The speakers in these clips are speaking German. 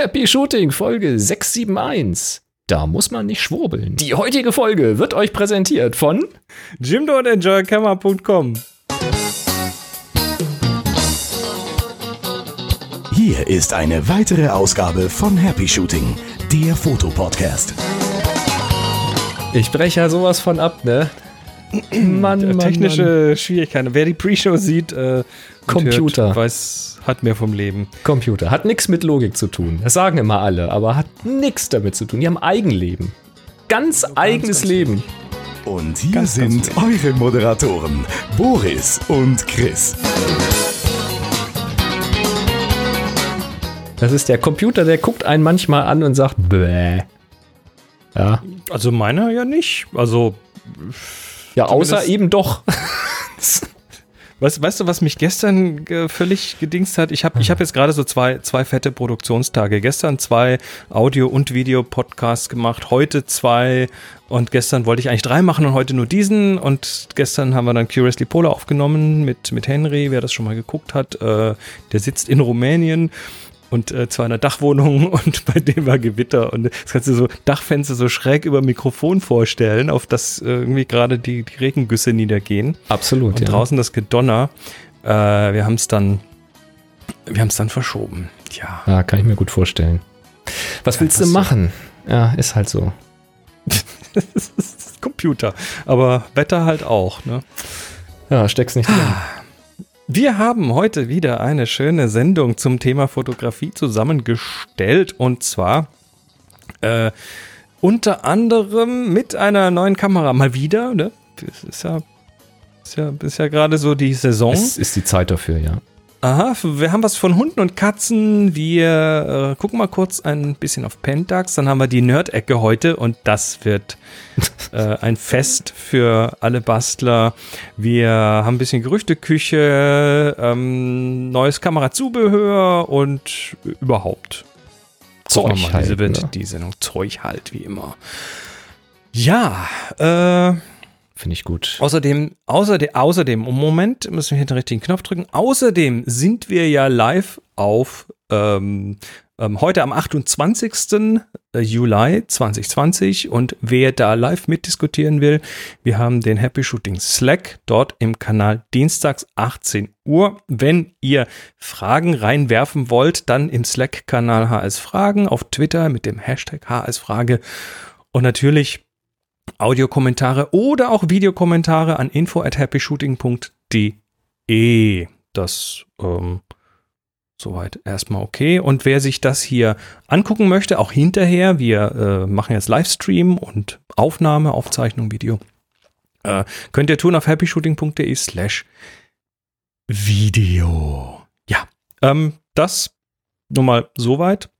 Happy Shooting Folge 671. Da muss man nicht schwurbeln. Die heutige Folge wird euch präsentiert von Jimdo und EnjoyCamera.com. Hier ist eine weitere Ausgabe von Happy Shooting, der Fotopodcast. Ich breche ja sowas von ab, ne? Mann, Mann, Technische Mann. Schwierigkeiten. Wer die Pre-Show sieht, äh, Computer. Hört, weiß, hat mehr vom Leben. Computer. Hat nichts mit Logik zu tun. Das sagen immer alle, aber hat nichts damit zu tun. Die haben Eigenleben. Ganz so eigenes ganz Leben. Und hier ganz, sind ganz eure Moderatoren, Boris und Chris. Das ist der Computer, der guckt einen manchmal an und sagt, bäh. Ja. Also meiner ja nicht. Also. Ja, außer eben doch. Weißt, weißt du, was mich gestern äh, völlig gedingst hat? Ich habe ich hab jetzt gerade so zwei, zwei fette Produktionstage. Gestern zwei Audio- und Video-Podcasts gemacht, heute zwei und gestern wollte ich eigentlich drei machen und heute nur diesen. Und gestern haben wir dann Curiously Polar aufgenommen mit, mit Henry, wer das schon mal geguckt hat. Äh, der sitzt in Rumänien und äh, in einer Dachwohnung und bei dem war Gewitter und das kannst du so Dachfenster so schräg über Mikrofon vorstellen, auf das äh, irgendwie gerade die, die Regengüsse niedergehen. Absolut. Und ja. draußen das Gedonner. Äh, wir haben es dann, wir haben es dann verschoben. Ja. Ja, kann ich mir gut vorstellen. Was ja, willst du machen? So. Ja, ist halt so. Computer. Aber Wetter halt auch, ne? Ja, steck's nicht drin. Wir haben heute wieder eine schöne Sendung zum Thema Fotografie zusammengestellt und zwar äh, unter anderem mit einer neuen Kamera mal wieder. Ne? Das ist ja, ist ja, ist ja gerade so die Saison. Es ist die Zeit dafür, ja. Aha, wir haben was von Hunden und Katzen. Wir äh, gucken mal kurz ein bisschen auf Pentax. Dann haben wir die Nerd-Ecke heute und das wird äh, ein Fest für alle Bastler. Wir haben ein bisschen Gerüchteküche, ähm, neues Kamerazubehör und überhaupt. Zeug halt, diese wird ne? die Sendung Zeug halt, wie immer. Ja, äh, Finde ich gut. Außerdem, außerdem, außerdem, im Moment müssen wir hier den richtigen Knopf drücken. Außerdem sind wir ja live auf ähm, ähm, heute am 28. Äh, Juli 2020 und wer da live mitdiskutieren will, wir haben den Happy Shooting Slack dort im Kanal dienstags 18 Uhr. Wenn ihr Fragen reinwerfen wollt, dann im Slack-Kanal HS Fragen, auf Twitter mit dem Hashtag HS Frage und natürlich Audiokommentare oder auch Videokommentare an info at happyshooting.de. Das ähm, soweit erstmal okay. Und wer sich das hier angucken möchte, auch hinterher, wir äh, machen jetzt Livestream und Aufnahme, Aufzeichnung, Video, äh, könnt ihr tun auf happyshooting.de slash Video. Ja, ähm, das nur mal soweit.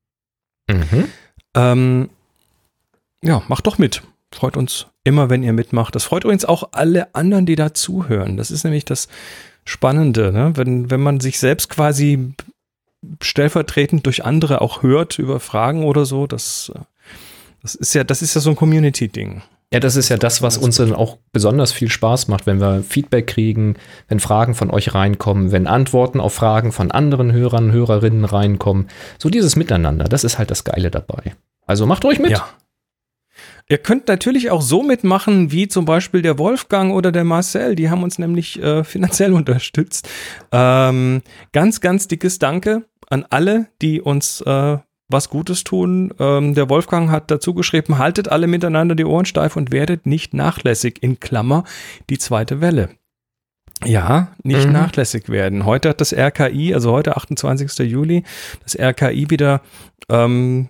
Mhm. Ähm, ja, macht doch mit. Freut uns immer, wenn ihr mitmacht. Das freut übrigens auch alle anderen, die da zuhören. Das ist nämlich das Spannende, ne? wenn, wenn man sich selbst quasi stellvertretend durch andere auch hört über Fragen oder so. Das, das ist ja, das ist ja so ein Community-Ding. Ja, das ist ja das, was uns dann auch besonders viel Spaß macht, wenn wir Feedback kriegen, wenn Fragen von euch reinkommen, wenn Antworten auf Fragen von anderen Hörern, Hörerinnen reinkommen. So dieses Miteinander, das ist halt das Geile dabei. Also macht ruhig mit. Ja. Ihr könnt natürlich auch so mitmachen, wie zum Beispiel der Wolfgang oder der Marcel. Die haben uns nämlich äh, finanziell unterstützt. Ähm, ganz, ganz dickes Danke an alle, die uns äh, was Gutes tun. Ähm, der Wolfgang hat dazu geschrieben, haltet alle miteinander die Ohren steif und werdet nicht nachlässig. In Klammer die zweite Welle. Ja, nicht mhm. nachlässig werden. Heute hat das RKI, also heute 28. Juli, das RKI wieder ähm,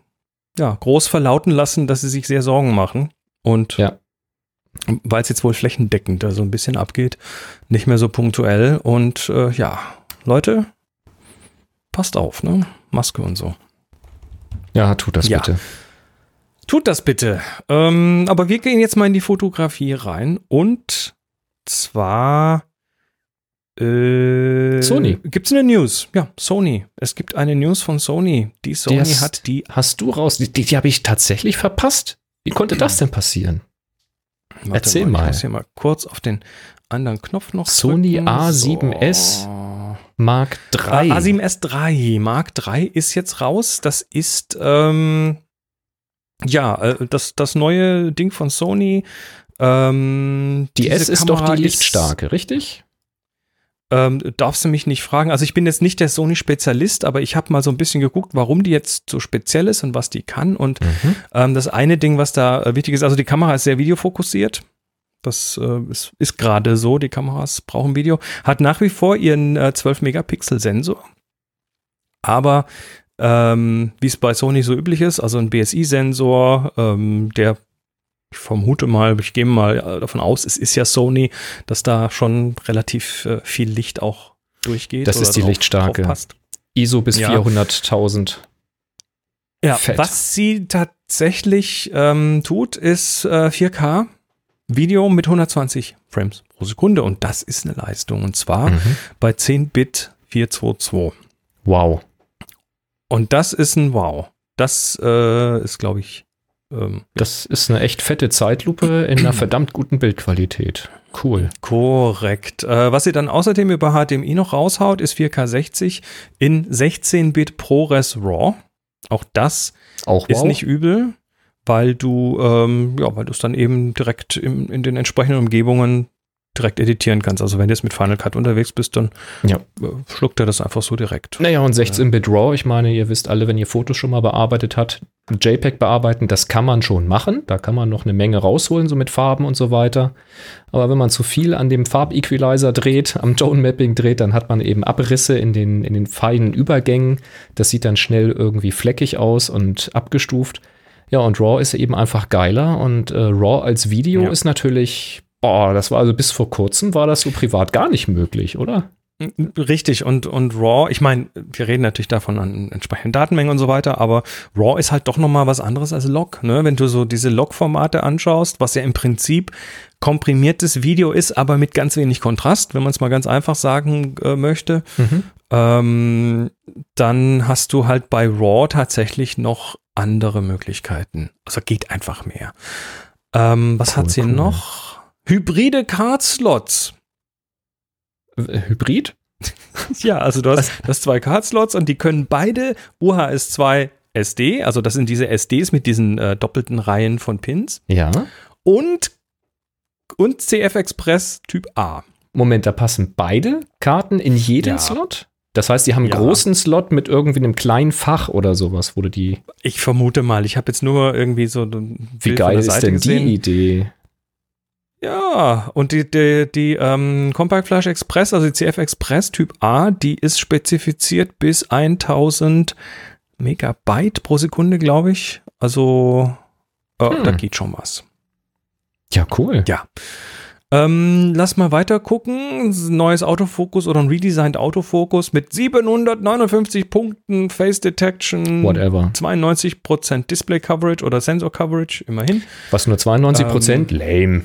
ja, groß verlauten lassen, dass sie sich sehr Sorgen machen. Und ja. weil es jetzt wohl flächendeckend da so ein bisschen abgeht, nicht mehr so punktuell. Und äh, ja, Leute, passt auf, ne? Maske und so. Ja, tut das ja. bitte. Tut das bitte. Ähm, aber wir gehen jetzt mal in die Fotografie rein und zwar äh, Sony. Gibt es eine News? Ja, Sony. Es gibt eine News von Sony. Die Sony die hast, hat die. Hast du raus? Die, die habe ich tatsächlich verpasst. Wie konnte das denn passieren? Warte Erzähl mal. Ich muss hier mal kurz auf den anderen Knopf noch Sony drücken. A7S. So. Mark III. A7S 3. Mark III ist jetzt raus. Das ist ähm, ja äh, das, das neue Ding von Sony. Ähm, die S ist doch Kamera die Lichtstarke, richtig? Ähm, darfst du mich nicht fragen. Also ich bin jetzt nicht der Sony-Spezialist, aber ich habe mal so ein bisschen geguckt, warum die jetzt so speziell ist und was die kann. Und Mhm. ähm, das eine Ding, was da äh, wichtig ist, also die Kamera ist sehr videofokussiert. Das äh, ist, ist gerade so, die Kameras brauchen Video. Hat nach wie vor ihren äh, 12-Megapixel-Sensor. Aber ähm, wie es bei Sony so üblich ist, also ein BSI-Sensor, ähm, der ich vermute mal, ich gehe mal äh, davon aus, es ist ja Sony, dass da schon relativ äh, viel Licht auch durchgeht. Das ist die drauf- Lichtstarke. drauf passt. ISO bis Ja. 400.000. Ja, Fett. was sie tatsächlich ähm, tut, ist äh, 4K Video mit 120 Frames pro Sekunde und das ist eine Leistung und zwar Mhm. bei 10 Bit 422. Wow. Und das ist ein Wow. Das äh, ist, glaube ich, ähm, Das ist eine echt fette Zeitlupe in einer verdammt guten Bildqualität. Cool. korrekt. Äh, was sie dann außerdem über HDMI noch raushaut, ist 4K 60 in 16 Bit ProRes RAW. Auch das Auch Ist wow. nicht übel, weil du, ähm, ja, weil du es dann eben direkt im, in den entsprechenden Umgebungen direkt editieren kannst. Also wenn du jetzt mit Final Cut unterwegs bist, dann Ja. äh, schluckt er das einfach so direkt. Naja, und 16-Bit RAW, ich meine, ihr wisst alle, wenn ihr Fotos schon mal bearbeitet habt, JPEG bearbeiten, das kann man schon machen. Da kann man noch eine Menge rausholen, so mit Farben und so weiter. Aber wenn man zu viel an dem Farbequalizer dreht, am Tone Mapping dreht, dann hat man eben Abrisse in den, in den feinen Übergängen. Das sieht dann schnell irgendwie fleckig aus und abgestuft. Ja, und RAW ist eben einfach geiler. Und äh, RAW als Video Ja. ist natürlich, boah, das war also bis vor kurzem war das so privat gar nicht möglich, oder? Richtig, und, und RAW, ich meine, wir reden natürlich davon an entsprechenden Datenmengen und so weiter, aber RAW ist halt doch nochmal was anderes als Log. Ne? Wenn du so diese Log-Formate anschaust, was ja im Prinzip komprimiertes Video ist, aber mit ganz wenig Kontrast, wenn man es mal ganz einfach sagen äh, möchte, ähm, dann hast du halt bei RAW tatsächlich noch andere Möglichkeiten. Also geht einfach mehr. Ähm, was Cool, hat sie cool. noch? Hybride Card-Slots. Hybrid? Ja, also du hast, du hast zwei Card-Slots und die können beide UHS-2 SD, also das sind diese SDs mit diesen äh, doppelten Reihen von Pins Ja. und, und CF Express Typ A. Moment, da passen beide Karten in jeden Ja. Slot? Das heißt, die haben einen Ja. großen Slot mit irgendwie einem kleinen Fach oder sowas, wo du die. Ich vermute mal, ich habe jetzt nur irgendwie so Wie geil ist denn gesehen. die Idee? Ja, und die, die, die ähm, Compact Flash Express, also die CF Express Typ A, die ist spezifiziert bis 1000 Megabyte pro Sekunde, glaube ich. Also äh, Hm. da geht schon was. Ja, cool. Ja. Ähm, lass mal weiter gucken. Neues Autofokus oder ein redesigned Autofokus mit 759 Punkten Face Detection. Whatever. 92% Display Coverage oder Sensor Coverage, immerhin. Was nur 92 Prozent? Ähm, Lame.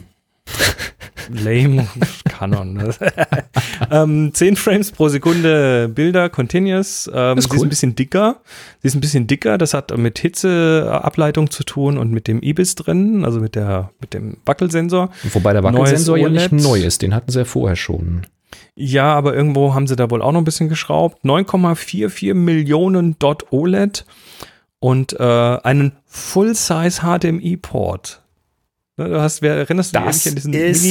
Lame, Canon. Ne? ähm, 10 Frames pro Sekunde Bilder, Continuous. Ähm, ist Sie ist cool. ein bisschen dicker. Sie ist ein bisschen dicker. Das hat mit Hitzeableitung zu tun und mit dem IBIS drin, also mit, der, mit dem Wackelsensor. Wobei der Wackelsensor ja nicht neu ist. Den hatten sie ja vorher schon. Ja, aber irgendwo haben sie da wohl auch noch ein bisschen geschraubt. 9,44 Millionen Dot OLED und äh, einen Full-Size HDMI-Port. Ne, Du hast, wer erinnerst du dich Das an diesen ist Mini?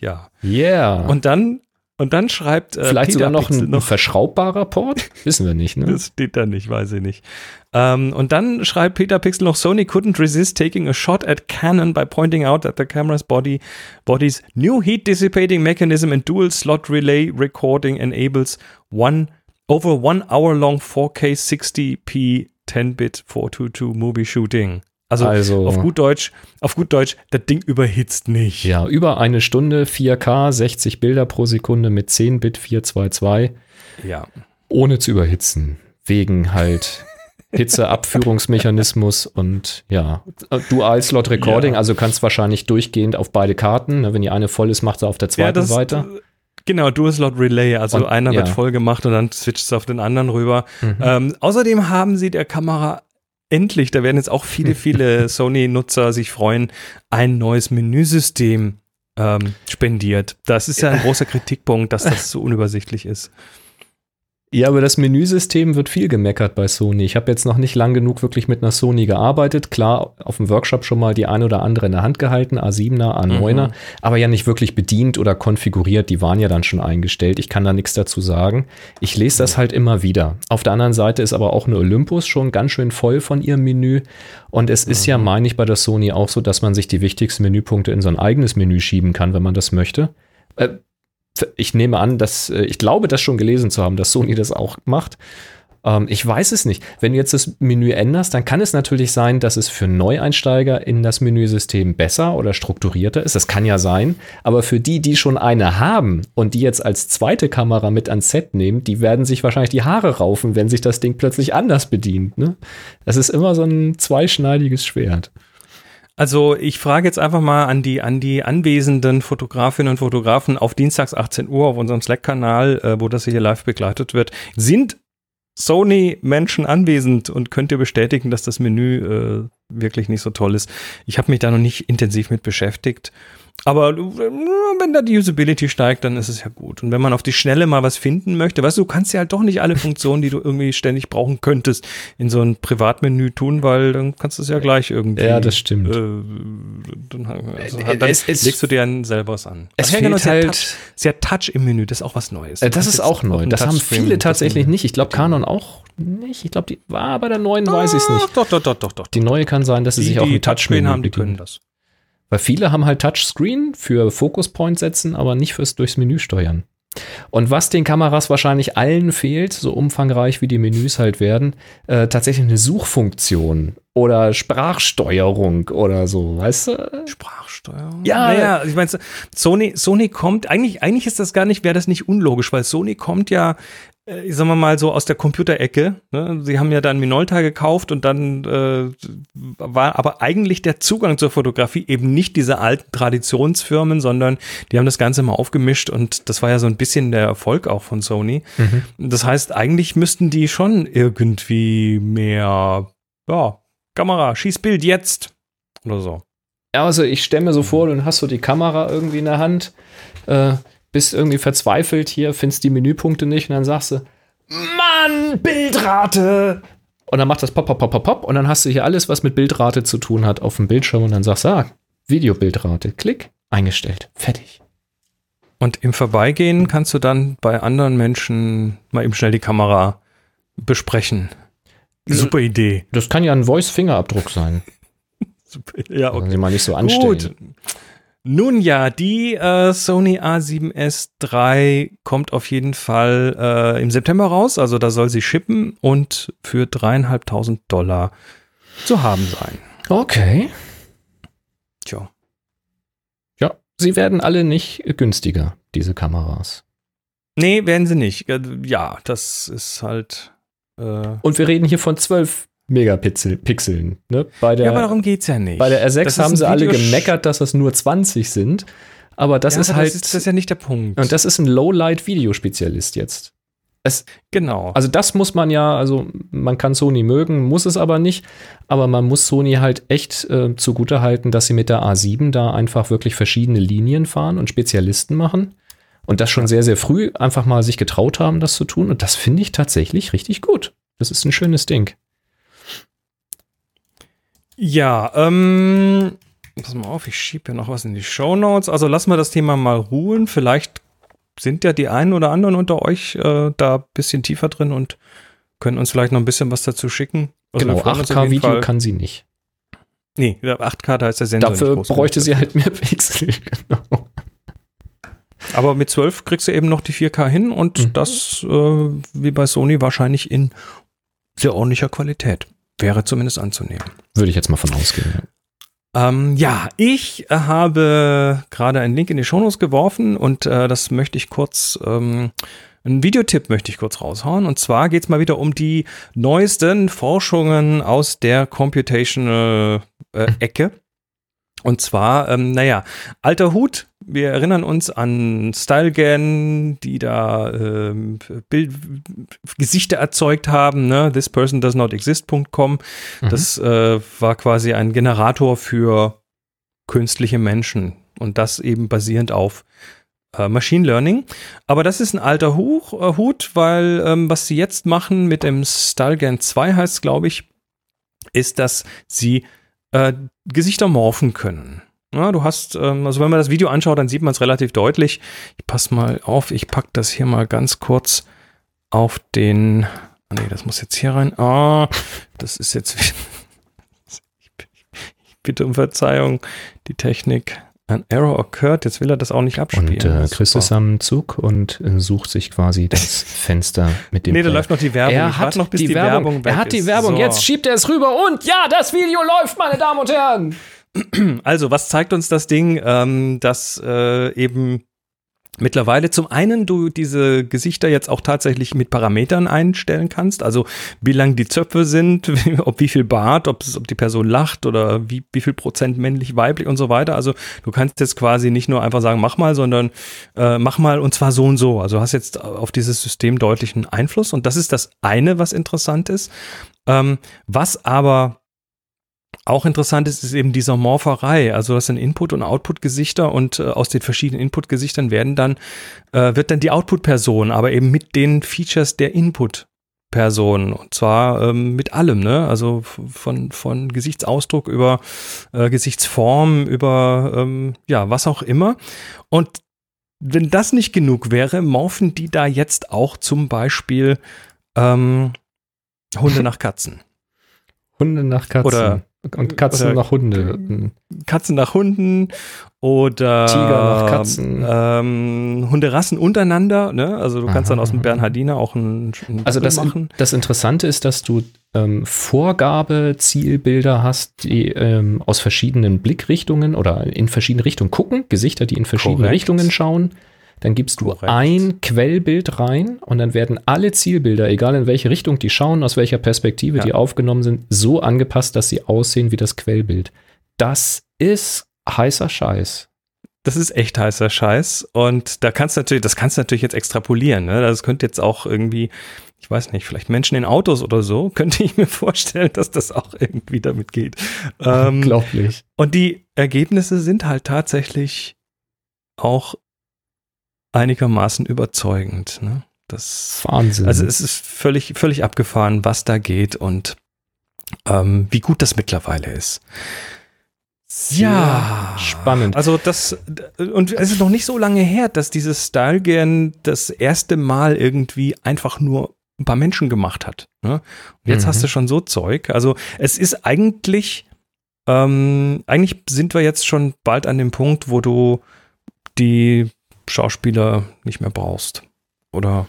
Ja. Yeah. Und dann und dann schreibt äh, Vielleicht sogar noch ein, ein verschraubbarer Port? Wissen wir nicht, ne? Das steht da nicht, weiß ich nicht. Ähm, und dann schreibt Peter Pixel noch, Sony couldn't resist taking a shot at Canon by pointing out that the camera's body body's new heat dissipating mechanism and dual slot relay recording enables one over one hour long 4K 60p 10-bit 422 movie shooting. Also, Also- auf gut Deutsch, auf gut Deutsch, das Ding überhitzt nicht. Ja, über eine Stunde, 4K, 60 Bilder pro Sekunde mit 10 Bit 422, ja. ohne zu überhitzen. Wegen halt Hitzeabführungsmechanismus und ja, Dual-Slot-Recording, Ja. also kannst wahrscheinlich durchgehend auf beide Karten. ne, Wenn die eine voll ist, macht sie auf der zweiten das, weiter. Genau, Dual Slot Relay, also Und- einer wird ja. voll gemacht und dann switcht es auf den anderen rüber. Mhm. Ähm, außerdem haben sie der Kamera endlich, da werden jetzt auch viele, viele Sony-Nutzer sich freuen, ein neues Menüsystem ähm, spendiert. Das ist ja ein großer Kritikpunkt, dass das so unübersichtlich ist. Ja, aber das Menüsystem wird viel gemeckert bei Sony. Ich habe jetzt noch nicht lang genug wirklich mit einer Sony gearbeitet. Klar, auf dem Workshop schon mal die ein oder andere in der Hand gehalten, A7er, A9er, mhm. aber ja nicht wirklich bedient oder konfiguriert. Die waren ja dann schon eingestellt. Ich kann da nichts dazu sagen. Ich lese das halt immer wieder. Auf der anderen Seite ist aber auch eine Olympus schon ganz schön voll von ihrem Menü. Und es ist ja, mhm. meine ich, bei der Sony auch so, dass man sich die wichtigsten Menüpunkte in so ein eigenes Menü schieben kann, wenn man das möchte. Ich nehme an, dass äh, ich glaube, das schon gelesen zu haben, dass Sony das auch macht. Ähm, ich weiß es nicht. Wenn du jetzt das Menü änderst, dann kann es natürlich sein, dass es für Neueinsteiger in das Menüsystem besser oder strukturierter ist. Das kann ja sein. Aber für die, die schon eine haben und die jetzt als zweite Kamera mit ans Set nehmen, die werden sich wahrscheinlich die Haare raufen, wenn sich das Ding plötzlich anders bedient. Ne? Das ist immer so ein zweischneidiges Schwert. Also ich frage jetzt einfach mal an die, an die anwesenden Fotografinnen und Fotografen auf Dienstags 18 Uhr auf unserem Slack-Kanal, äh, wo das hier live begleitet wird. Sind Sony-Menschen anwesend und könnt ihr bestätigen, dass das Menü äh, wirklich nicht so toll ist? Ich habe mich da noch nicht intensiv mit beschäftigt. Aber wenn da die Usability steigt, dann ist es ja gut. Und wenn man auf die Schnelle mal was finden möchte, weißt du, du kannst ja halt doch nicht alle Funktionen, die du irgendwie ständig brauchen könntest, in so ein Privatmenü tun, weil dann kannst du es ja gleich irgendwie. Ja, das stimmt. Äh, dann, also, äh, dann es, legst du dir dann selber was an. Es fehlt genau, halt Touch, sehr Touch im Menü, das ist auch was Neues. Äh, das ist auch neu. Das haben viele tatsächlich nicht. Ich glaube, Canon auch nicht. Ich glaube, die war bei der neuen, weiß ich es nicht. Doch, doch, doch, doch, doch. Die neue kann sein, dass sie sich auch mit Touchscreen haben, die können das. Weil viele haben halt Touchscreen für Focus Point setzen, aber nicht fürs durchs Menü steuern. Und was den Kameras wahrscheinlich allen fehlt, so umfangreich wie die Menüs halt werden, äh, tatsächlich eine Suchfunktion oder Sprachsteuerung oder so, weißt du? Sprachsteuerung? Ja, naja, ich meine, Sony, Sony kommt, eigentlich, eigentlich ist das gar nicht, wäre das nicht unlogisch, weil Sony kommt ja äh, sagen wir mal so aus der Computerecke. Ne? Sie haben ja dann Minolta gekauft und dann äh, war aber eigentlich der Zugang zur Fotografie eben nicht diese alten Traditionsfirmen, sondern die haben das Ganze mal aufgemischt und das war ja so ein bisschen der Erfolg auch von Sony. Mhm. Das heißt, eigentlich müssten die schon irgendwie mehr, ja, Kamera, schieß Bild jetzt oder so. Ja, also ich stelle mir so vor, dann hast du die Kamera irgendwie in der Hand. Äh, bist irgendwie verzweifelt hier, findest die Menüpunkte nicht und dann sagst du, Mann, Bildrate! Und dann macht das pop, pop, pop, pop, pop und dann hast du hier alles, was mit Bildrate zu tun hat, auf dem Bildschirm und dann sagst du, ah, Videobildrate, klick, eingestellt, fertig. Und im Vorbeigehen kannst du dann bei anderen Menschen mal eben schnell die Kamera besprechen. Super Idee. Das kann ja ein Voice-Fingerabdruck sein. Super, ja, okay. Sie mal nicht so anstellen. Gut. Nun ja, die äh, Sony A7S III kommt auf jeden Fall äh, im September raus. Also da soll sie shippen und für dreieinhalbtausend Dollar zu haben sein. Okay. Tja. Ja, sie werden alle nicht günstiger, diese Kameras. Nee, werden sie nicht. Ja, das ist halt. Äh und wir reden hier von 12 Megapixeln. Ne? Bei der, ja, aber darum geht es ja nicht. Bei der R6 haben sie alle gemeckert, dass das nur 20 sind. Aber das ja, ist aber halt. Das ist, das ist ja nicht der Punkt. Und das ist ein Low-Light-Videospezialist jetzt. Es, genau. Also das muss man ja, also man kann Sony mögen, muss es aber nicht. Aber man muss Sony halt echt äh, zugute halten, dass sie mit der A7 da einfach wirklich verschiedene Linien fahren und Spezialisten machen. Und das schon sehr, sehr früh einfach mal sich getraut haben, das zu tun. Und das finde ich tatsächlich richtig gut. Das ist ein schönes Ding. Ja, ähm, pass mal auf, ich schiebe ja noch was in die Show Notes. Also lassen wir das Thema mal ruhen. Vielleicht sind ja die einen oder anderen unter euch äh, da ein bisschen tiefer drin und können uns vielleicht noch ein bisschen was dazu schicken. Also genau, 8K-Video kann sie nicht. Nee, 8K, da ist der Sensor Dafür bräuchte sie halt mehr Pixel, genau. Aber mit 12 kriegst du eben noch die 4K hin und mhm. das, äh, wie bei Sony, wahrscheinlich in sehr ordentlicher Qualität. Wäre zumindest anzunehmen. Würde ich jetzt mal von ausgehen. Ja. Ähm, ja, ich äh, habe gerade einen Link in die Shownotes geworfen und äh, das möchte ich kurz, ähm, einen Videotipp möchte ich kurz raushauen. Und zwar geht es mal wieder um die neuesten Forschungen aus der Computational äh, Ecke. Und zwar, ähm, naja, alter Hut. Wir erinnern uns an StyleGAN, die da ähm, Bild, Gesichter erzeugt haben, ne? This person does not exist.com. Mhm. Das äh, war quasi ein Generator für künstliche Menschen. und das eben basierend auf äh, Machine Learning. Aber das ist ein alter Huch, äh, Hut, weil ähm, was sie jetzt machen mit dem StyleGAN 2 heißt, glaube ich, ist, dass sie äh, Gesichter morphen können. Ja, du hast, ähm, also wenn man das Video anschaut, dann sieht man es relativ deutlich. Ich passe mal auf, ich packe das hier mal ganz kurz auf den. Ah, nee, das muss jetzt hier rein. Ah, das ist jetzt. ich bitte um Verzeihung, die Technik. Ein Error occurred, jetzt will er das auch nicht abspielen. Und äh, Chris ist am Zug und äh, sucht sich quasi das Fenster mit dem. Nee, da läuft noch die Werbung. Er hat noch, bis die, die Werbung. Werbung weg er hat die. Werbung. So. Jetzt schiebt er es rüber und ja, das Video läuft, meine Damen und Herren. Also, was zeigt uns das Ding? Ähm, dass äh, eben mittlerweile zum einen du diese Gesichter jetzt auch tatsächlich mit Parametern einstellen kannst, also wie lang die Zöpfe sind, ob wie viel Bart, ob, ob die Person lacht oder wie, wie viel Prozent männlich, weiblich und so weiter. Also du kannst jetzt quasi nicht nur einfach sagen, mach mal, sondern äh, mach mal und zwar so und so. Also hast jetzt auf dieses System deutlichen Einfluss und das ist das eine, was interessant ist. Ähm, was aber auch interessant ist, ist eben dieser Morpherei. Also das sind Input- und Output-Gesichter und äh, aus den verschiedenen Input-Gesichtern werden dann, äh, wird dann die Output-Person, aber eben mit den Features der Input-Person. Und zwar ähm, mit allem, ne? Also von, von Gesichtsausdruck über äh, Gesichtsform, über ähm, ja, was auch immer. Und wenn das nicht genug wäre, morphen die da jetzt auch zum Beispiel ähm, Hunde nach Katzen. Hunde nach Katzen. Oder- und Katzen oder- nach Hunde. Katzen nach Hunden oder Tiger nach Katzen. Ähm, Hunderassen untereinander, ne? Also du kannst Aha, dann aus dem. Bernhardiner auch ein, ein Also das, machen. das Interessante ist, dass du ähm, Vorgabe-Zielbilder hast, die ähm, aus verschiedenen Blickrichtungen oder in verschiedene Richtungen gucken, Gesichter, die in verschiedene Korrekt. Richtungen schauen. Dann gibst du Korrekt. ein Quellbild rein und dann werden alle Zielbilder, egal in welche Richtung die schauen, aus welcher Perspektive Ja. die aufgenommen sind, so angepasst, dass sie aussehen wie das Quellbild. Das ist heißer Scheiß. Das ist echt heißer Scheiß. Und da kannst du natürlich, das kannst du natürlich jetzt extrapolieren. Ne? Das könnte jetzt auch irgendwie, ich weiß nicht, vielleicht Menschen in Autos oder so, könnte ich mir vorstellen, dass das auch irgendwie damit geht. Ähm, Unglaublich. Und die Ergebnisse sind halt tatsächlich auch einigermaßen überzeugend. Ne? Das, Wahnsinn. also es ist völlig, völlig abgefahren, was da geht und ähm, wie gut das mittlerweile ist. Ja, spannend. Also das und es ist noch nicht so lange her, dass dieses Stylegen das erste Mal irgendwie einfach nur ein paar Menschen gemacht hat. Ne? Und jetzt Mhm. hast du schon so Zeug. Also es ist eigentlich, ähm, eigentlich sind wir jetzt schon bald an dem Punkt, wo du die Schauspieler nicht mehr brauchst. Oder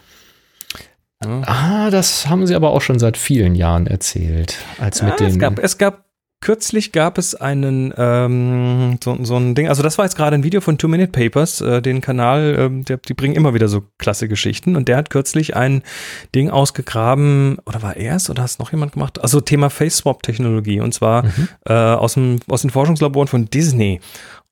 ja. Ah, das haben sie aber auch schon seit vielen Jahren erzählt. Als mit Ja, dem. es gab, es gab kürzlich gab es einen ähm, so, so ein Ding. Also das war jetzt gerade ein Video von Two Minute Papers, äh, den Kanal. Ähm, der, die bringen immer wieder so klasse Geschichten. Und der hat kürzlich ein Ding ausgegraben. Oder war er es? Oder hat es noch jemand gemacht? Also Thema Face Swap Technologie. Und zwar Mhm. äh, aus dem aus den Forschungslaboren von Disney.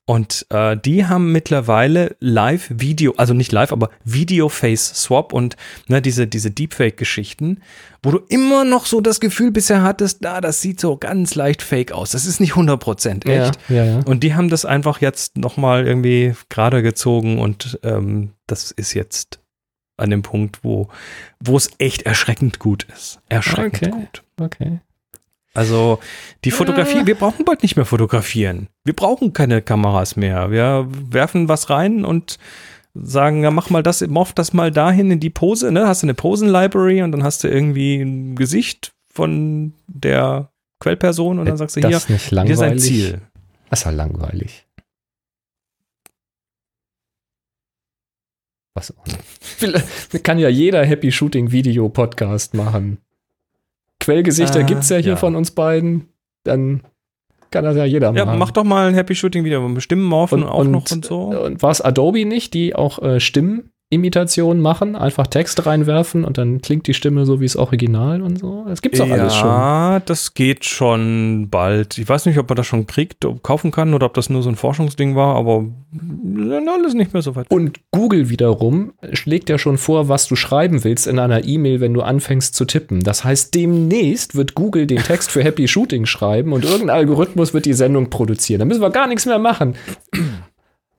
Und äh, die haben mittlerweile Live-Video, also nicht live, aber Video-Face-Swap und ne, diese, diese Deepfake-Geschichten, wo du immer noch so das Gefühl bisher hattest, na, das sieht so ganz leicht fake aus. Das ist nicht 100% echt. Ja, ja, ja. Und die haben das einfach jetzt nochmal irgendwie gerade gezogen und ähm, das ist jetzt an dem Punkt, wo, wo es echt erschreckend gut ist. Erschreckend Okay. gut. Okay. Also die Fotografie, Ja. wir brauchen bald nicht mehr fotografieren. Wir brauchen keine Kameras mehr. Wir werfen was rein und sagen, ja, mach mal das, morph das mal dahin in die Pose, ne? Hast du eine Posen-Library und dann hast du irgendwie ein Gesicht von der Quellperson und dann sagst du hier, das nicht hier ist ein Ziel. Das ist ja langweilig. Was auch nicht. Kann ja jeder Happy Shooting Video Podcast machen. Quellgesichter Äh, gibt's ja hier ja. von uns beiden. Dann kann das ja jeder Ja, machen. mach doch mal ein Happy Shooting wieder. Stimmen morphen Und- auch und- noch und so. Und war es Adobe nicht, die auch äh, Stimmenimitationen machen? Einfach Text reinwerfen und dann klingt die Stimme so wie das Original und so? Das gibt's doch alles schon. Ja, das geht schon bald. Ich weiß nicht, ob man das schon kriegt, ob- kaufen kann oder ob das nur so ein Forschungsding war, aber alles nicht mehr so weit. Und Google wiederum schlägt ja schon vor, was du schreiben willst in einer E-Mail, wenn du anfängst zu tippen. Das heißt, demnächst wird Google den Text für Happy Shooting schreiben und irgendein Algorithmus wird die Sendung produzieren. Da müssen wir gar nichts mehr machen.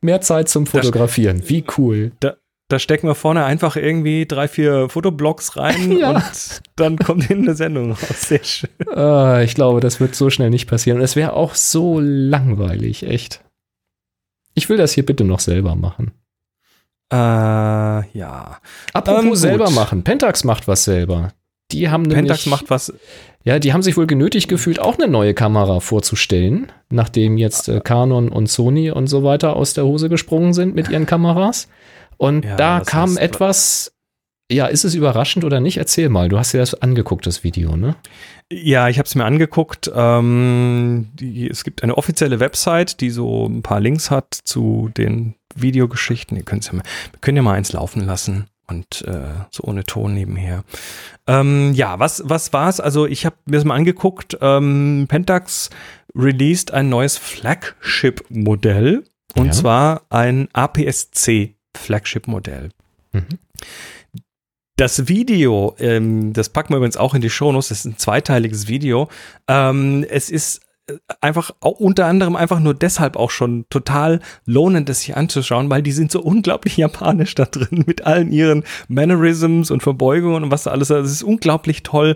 Mehr Zeit zum Fotografieren. Wie cool. Da, da stecken wir vorne einfach irgendwie drei, vier Fotoblocks rein ja. und dann kommt hinten eine Sendung raus. Sehr schön. Uh, ich glaube, das wird so schnell nicht passieren. Und es wäre auch so langweilig, echt. Ich will das hier bitte noch selber machen. Äh, ja. Apropos ähm, selber machen. Pentax macht was selber. Die haben nämlich, Pentax macht was. Ja, die haben sich wohl genötigt gefühlt, auch eine neue Kamera vorzustellen, nachdem jetzt äh, Canon und Sony und so weiter aus der Hose gesprungen sind mit ihren Kameras. Und ja, da kam etwas, ja, ist es überraschend oder nicht? Erzähl mal, du hast dir das angeguckt, das Video, ne? Ja, ich habe es mir angeguckt. Ähm, die, es gibt eine offizielle Website, die so ein paar Links hat zu den Videogeschichten. Ihr könnt's ja mal, wir können ja mal eins laufen lassen und äh, so ohne Ton nebenher. Ähm, ja, was, was war's? Also ich habe mir das mal angeguckt. Ähm, Pentax released ein neues Flagship-Modell und ja. zwar ein APS-C Flagship-Modell. Mhm. Das Video, ähm, das packen wir übrigens auch in die Shownotes, das ist ein zweiteiliges Video. Ähm, es ist einfach auch unter anderem einfach nur deshalb auch schon total lohnend, das sich anzuschauen, weil die sind so unglaublich japanisch da drin mit allen ihren Mannerisms und Verbeugungen und was da alles. Das ist unglaublich toll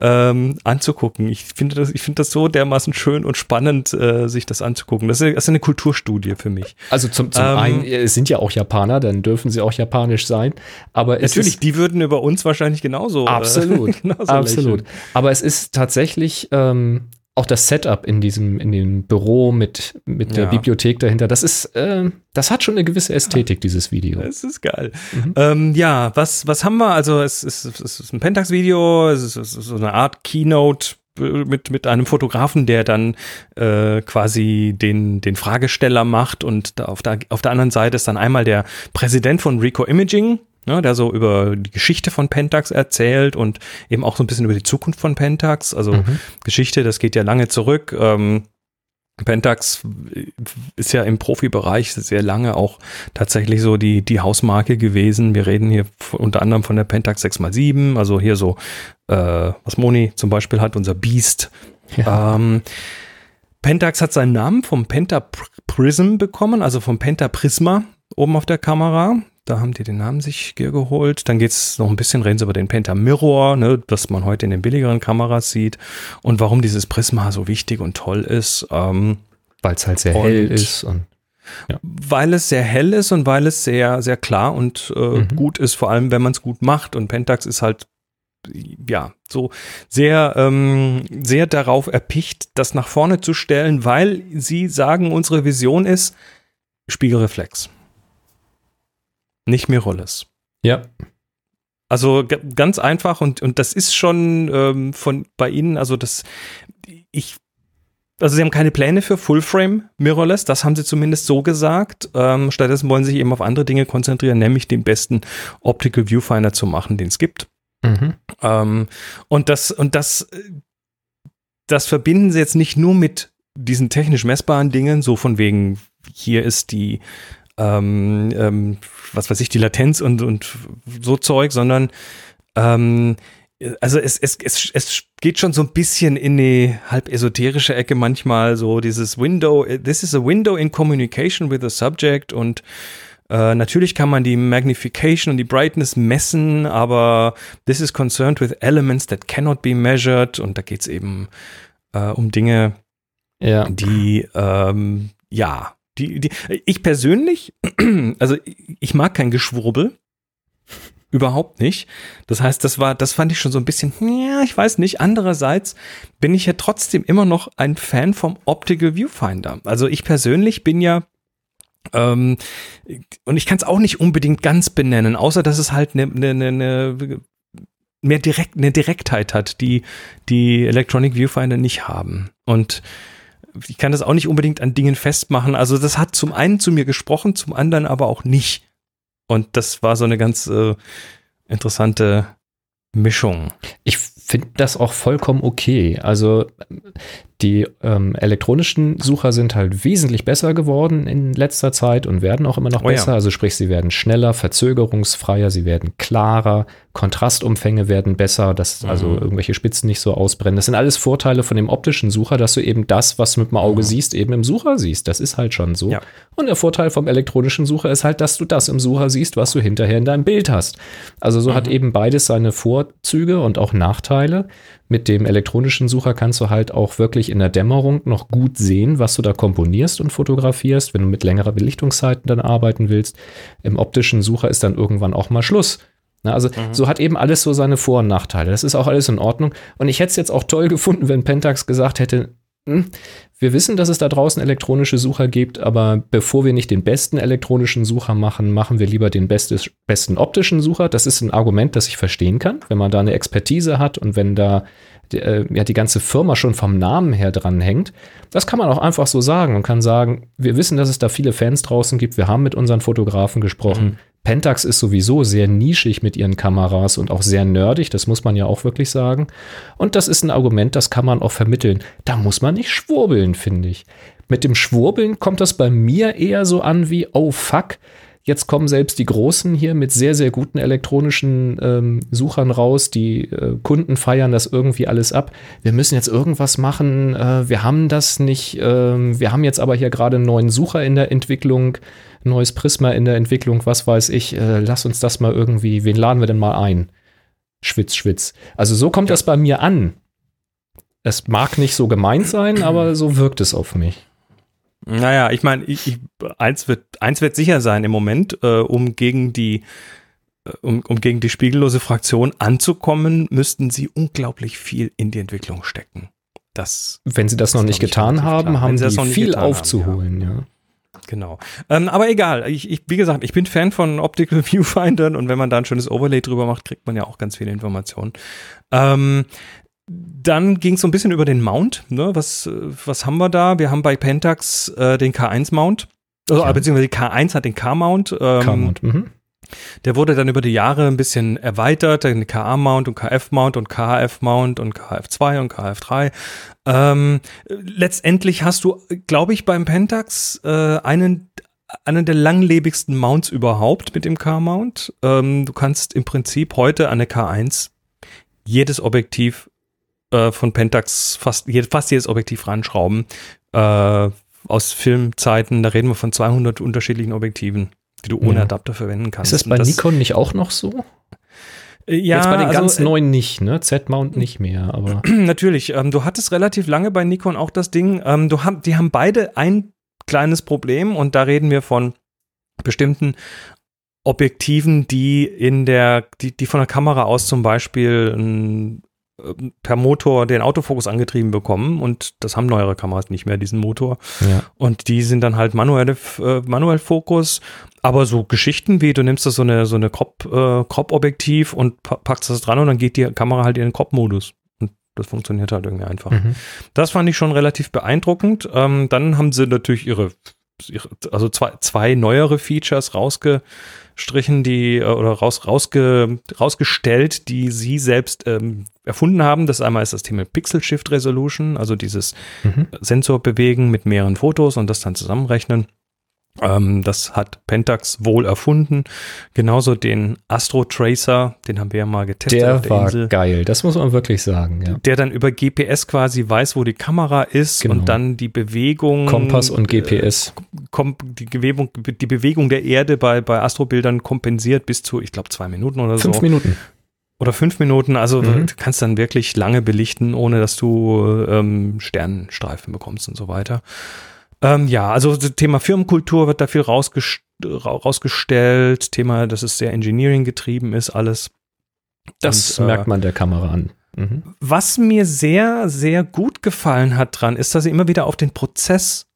ähm, anzugucken. Ich finde das, ich finde das so dermaßen schön und spannend, äh, sich das anzugucken. Das ist, das ist eine Kulturstudie für mich. Also zum, zum ähm, einen, es sind ja auch Japaner, dann dürfen sie auch japanisch sein. Aber natürlich, die würden über uns wahrscheinlich genauso. Äh, absolut, äh, genauso absolut. Lächeln. Aber es ist tatsächlich ähm, auch das Setup in diesem, in dem Büro mit, mit ja. der Bibliothek dahinter, das ist, äh, das hat schon eine gewisse Ästhetik, dieses Video. Das ist geil. Mhm. Ähm, ja, was, was haben wir? Also, es ist, es ist ein Pentax-Video, es ist, es ist so eine Art Keynote mit, mit einem Fotografen, der dann äh, quasi den, den Fragesteller macht und da auf, der, auf der anderen Seite ist dann einmal der Präsident von Rico Imaging, ne, der so über die Geschichte von Pentax erzählt und eben auch so ein bisschen über die Zukunft von Pentax. Also mhm. Geschichte, das geht ja lange zurück. Ähm, Pentax ist ja im Profibereich sehr lange auch tatsächlich so die, die Hausmarke gewesen. Wir reden hier unter anderem von der Pentax 6x7, also hier so, äh, was Moni zum Beispiel hat, unser Beast. Ja. Ähm, Pentax hat seinen Namen vom Penta Prism bekommen, also vom Penta Prisma oben auf der Kamera. Da haben die den Namen sich geholt. Dann geht es noch ein bisschen, reden sie über den Penta Mirror, ne, das man heute in den billigeren Kameras sieht. Und warum dieses Prisma so wichtig und toll ist. Ähm, weil es halt sehr hell ist. Und, ja. Weil es sehr hell ist und weil es sehr, sehr klar und äh, mhm. gut ist, vor allem wenn man es gut macht. Und Pentax ist halt ja, so sehr, ähm, sehr darauf erpicht, das nach vorne zu stellen, weil sie sagen, unsere Vision ist Spiegelreflex nicht Mirrorless. Ja. Also ganz einfach und, und das ist schon ähm, von bei Ihnen, also das, ich, also Sie haben keine Pläne für Full-Frame Mirrorless, das haben Sie zumindest so gesagt. Ähm, stattdessen wollen Sie sich eben auf andere Dinge konzentrieren, nämlich den besten Optical Viewfinder zu machen, den es gibt. Mhm. Ähm, und das, und das, das verbinden Sie jetzt nicht nur mit diesen technisch messbaren Dingen, so von wegen, hier ist die ähm, ähm, was weiß ich, die Latenz und, und so Zeug, sondern ähm, also es, es, es, es geht schon so ein bisschen in die halb esoterische Ecke manchmal, so dieses Window, this is a window in communication with the subject und äh, natürlich kann man die Magnification und die Brightness messen, aber this is concerned with elements that cannot be measured und da geht es eben äh, um Dinge, ja. die ähm, ja die, die, ich persönlich, also ich mag kein Geschwurbel. Überhaupt nicht. Das heißt, das war, das fand ich schon so ein bisschen, ja, ich weiß nicht. Andererseits bin ich ja trotzdem immer noch ein Fan vom Optical Viewfinder. Also ich persönlich bin ja ähm, und ich kann es auch nicht unbedingt ganz benennen, außer dass es halt eine ne, ne, ne, mehr direkt, eine Direktheit hat, die die Electronic Viewfinder nicht haben. Und ich kann das auch nicht unbedingt an Dingen festmachen. Also das hat zum einen zu mir gesprochen, zum anderen aber auch nicht. Und das war so eine ganz äh, interessante Mischung. Ich finde das auch vollkommen okay. Also die ähm, elektronischen Sucher sind halt wesentlich besser geworden in letzter Zeit und werden auch immer noch Oh ja. besser. Also sprich, sie werden schneller, verzögerungsfreier, sie werden klarer, Kontrastumfänge werden besser, dass also Mhm. irgendwelche Spitzen nicht so ausbrennen. Das sind alles Vorteile von dem optischen Sucher, dass du eben das, was du mit dem Auge siehst, eben im Sucher siehst. Das ist halt schon so. Mhm. Ja. Und der Vorteil vom elektronischen Sucher ist halt, dass du das im Sucher siehst, was du hinterher in deinem Bild hast. Also so Mhm. hat eben beides seine Vorzüge und auch Nachteile. Mit dem elektronischen Sucher kannst du halt auch wirklich in der Dämmerung noch gut sehen, was du da komponierst und fotografierst, wenn du mit längerer Belichtungszeiten dann arbeiten willst. Im optischen Sucher ist dann irgendwann auch mal Schluss. Na, also so hat eben alles so seine Vor- und Nachteile. Das ist auch alles in Ordnung. Und ich hätte es jetzt auch toll gefunden, wenn Pentax gesagt hätte, wir wissen, dass es da draußen elektronische Sucher gibt, aber bevor wir nicht den besten elektronischen Sucher machen, machen wir lieber den bestes, besten optischen Sucher. Das ist ein Argument, das ich verstehen kann, wenn man da eine Expertise hat und wenn da die, äh, ja, die ganze Firma schon vom Namen her dran hängt. Das kann man auch einfach so sagen und kann sagen, wir wissen, dass es da viele Fans draußen gibt. Wir haben mit unseren Fotografen gesprochen. Pentax ist sowieso sehr nischig mit ihren Kameras und auch sehr nerdig, das muss man ja auch wirklich sagen. Und das ist ein Argument, das kann man auch vermitteln. Da muss man nicht schwurbeln, finde ich. Mit dem Schwurbeln kommt das bei mir eher so an wie, oh fuck, jetzt kommen selbst die Großen hier mit sehr, sehr guten elektronischen ähm, Suchern raus. Die äh, Kunden feiern das irgendwie alles ab. Wir müssen jetzt irgendwas machen. Äh, wir haben das nicht. ähm, wir haben jetzt aber hier gerade einen neuen Sucher in der Entwicklung, neues Prisma in der Entwicklung, was weiß ich. Äh, lass uns das mal irgendwie, wen laden wir denn mal ein? Schwitz, Schwitz. Also so kommt das bei mir an. Es mag nicht so gemeint sein, aber so wirkt es auf mich. Naja, ich meine, eins, wird, eins wird sicher sein im Moment, äh, um gegen die äh, um, um gegen die spiegellose Fraktion anzukommen, müssten sie unglaublich viel in die Entwicklung stecken. Das Wenn sie das ist, noch nicht ich, getan haben, haben sie das viel getan haben, aufzuholen, ja. Genau. Ähm, aber egal, ich, ich, wie gesagt, ich bin Fan von Optical Viewfindern und wenn man da ein schönes Overlay drüber macht, kriegt man ja auch ganz viele Informationen. Ähm, dann ging es so ein bisschen über den Mount. Ne? Was, was haben wir da? Wir haben bei Pentax äh, den K1-Mount. Also, Ja. Beziehungsweise die K1 hat den K-Mount. Ähm, Kamont, mhm. Der wurde dann über die Jahre ein bisschen erweitert, den KA-Mount und KF-Mount und KHF-Mount und KF2 und KF3. Ähm, letztendlich hast du, glaube ich, beim Pentax äh, einen, einen der langlebigsten Mounts überhaupt mit dem K-Mount. Ähm, du kannst im Prinzip heute an der K1 jedes Objektiv äh, von Pentax, fast, fast jedes Objektiv ranschrauben. Äh, aus Filmzeiten, da reden wir von 200 unterschiedlichen Objektiven, die du ohne Ja. Adapter verwenden kannst. Ist das bei Und Nikon nicht auch noch so? äh, Ja, Jetzt bei den also, ganz äh, neuen nicht, ne? Z-Mount nicht mehr, aber Natürlich. Ähm, du hattest relativ lange bei Nikon auch das Ding. Ähm, du hab, die haben beide ein kleines Problem und da reden wir von bestimmten Objektiven, die in der, die, die von der Kamera aus zum Beispiel ähm, per Motor den Autofokus angetrieben bekommen und das haben neuere Kameras nicht mehr, diesen Motor. ja. Und die sind dann halt manuelle, äh, manuell Fokus. Aber so Geschichten wie, du nimmst das so eine, so eine Crop, äh, Crop-Objektiv und pa packst das dran und dann geht die Kamera halt in den Crop-Modus. Und das funktioniert halt irgendwie einfach. Mhm. Das fand ich schon relativ beeindruckend. Ähm, dann haben sie natürlich ihre, ihre also zwei, zwei neuere Features rausgestrichen, die äh, oder raus, rausge, rausgestellt, die sie selbst ähm, erfunden haben. Das einmal ist das Thema Pixel Shift Resolution, also dieses Mhm. Sensor bewegen mit mehreren Fotos und das dann zusammenrechnen. Ähm, das hat Pentax wohl erfunden. Genauso den Astro Tracer, den haben wir ja mal getestet Der der war Insel geil, das muss man wirklich sagen, ja. der dann über GPS quasi weiß, wo die Kamera ist Genau. und dann die Bewegung Kompass und GPS. kom die, Bewegung, die Bewegung der Erde bei, bei Astrobildern kompensiert bis zu, ich glaube, zwei Minuten oder Fünf so. Minuten. Oder fünf Minuten. Also Mhm. du kannst dann wirklich lange belichten, ohne dass du ähm, Sternenstreifen bekommst und so weiter. Ähm, ja, also das Thema Firmenkultur wird da viel rausgest ra- rausgestellt. Thema, dass es sehr Engineering getrieben ist, alles. Das Und, äh, merkt man der Kamera an. Mhm. Was mir sehr, sehr gut gefallen hat dran, ist, dass sie immer wieder auf den Prozess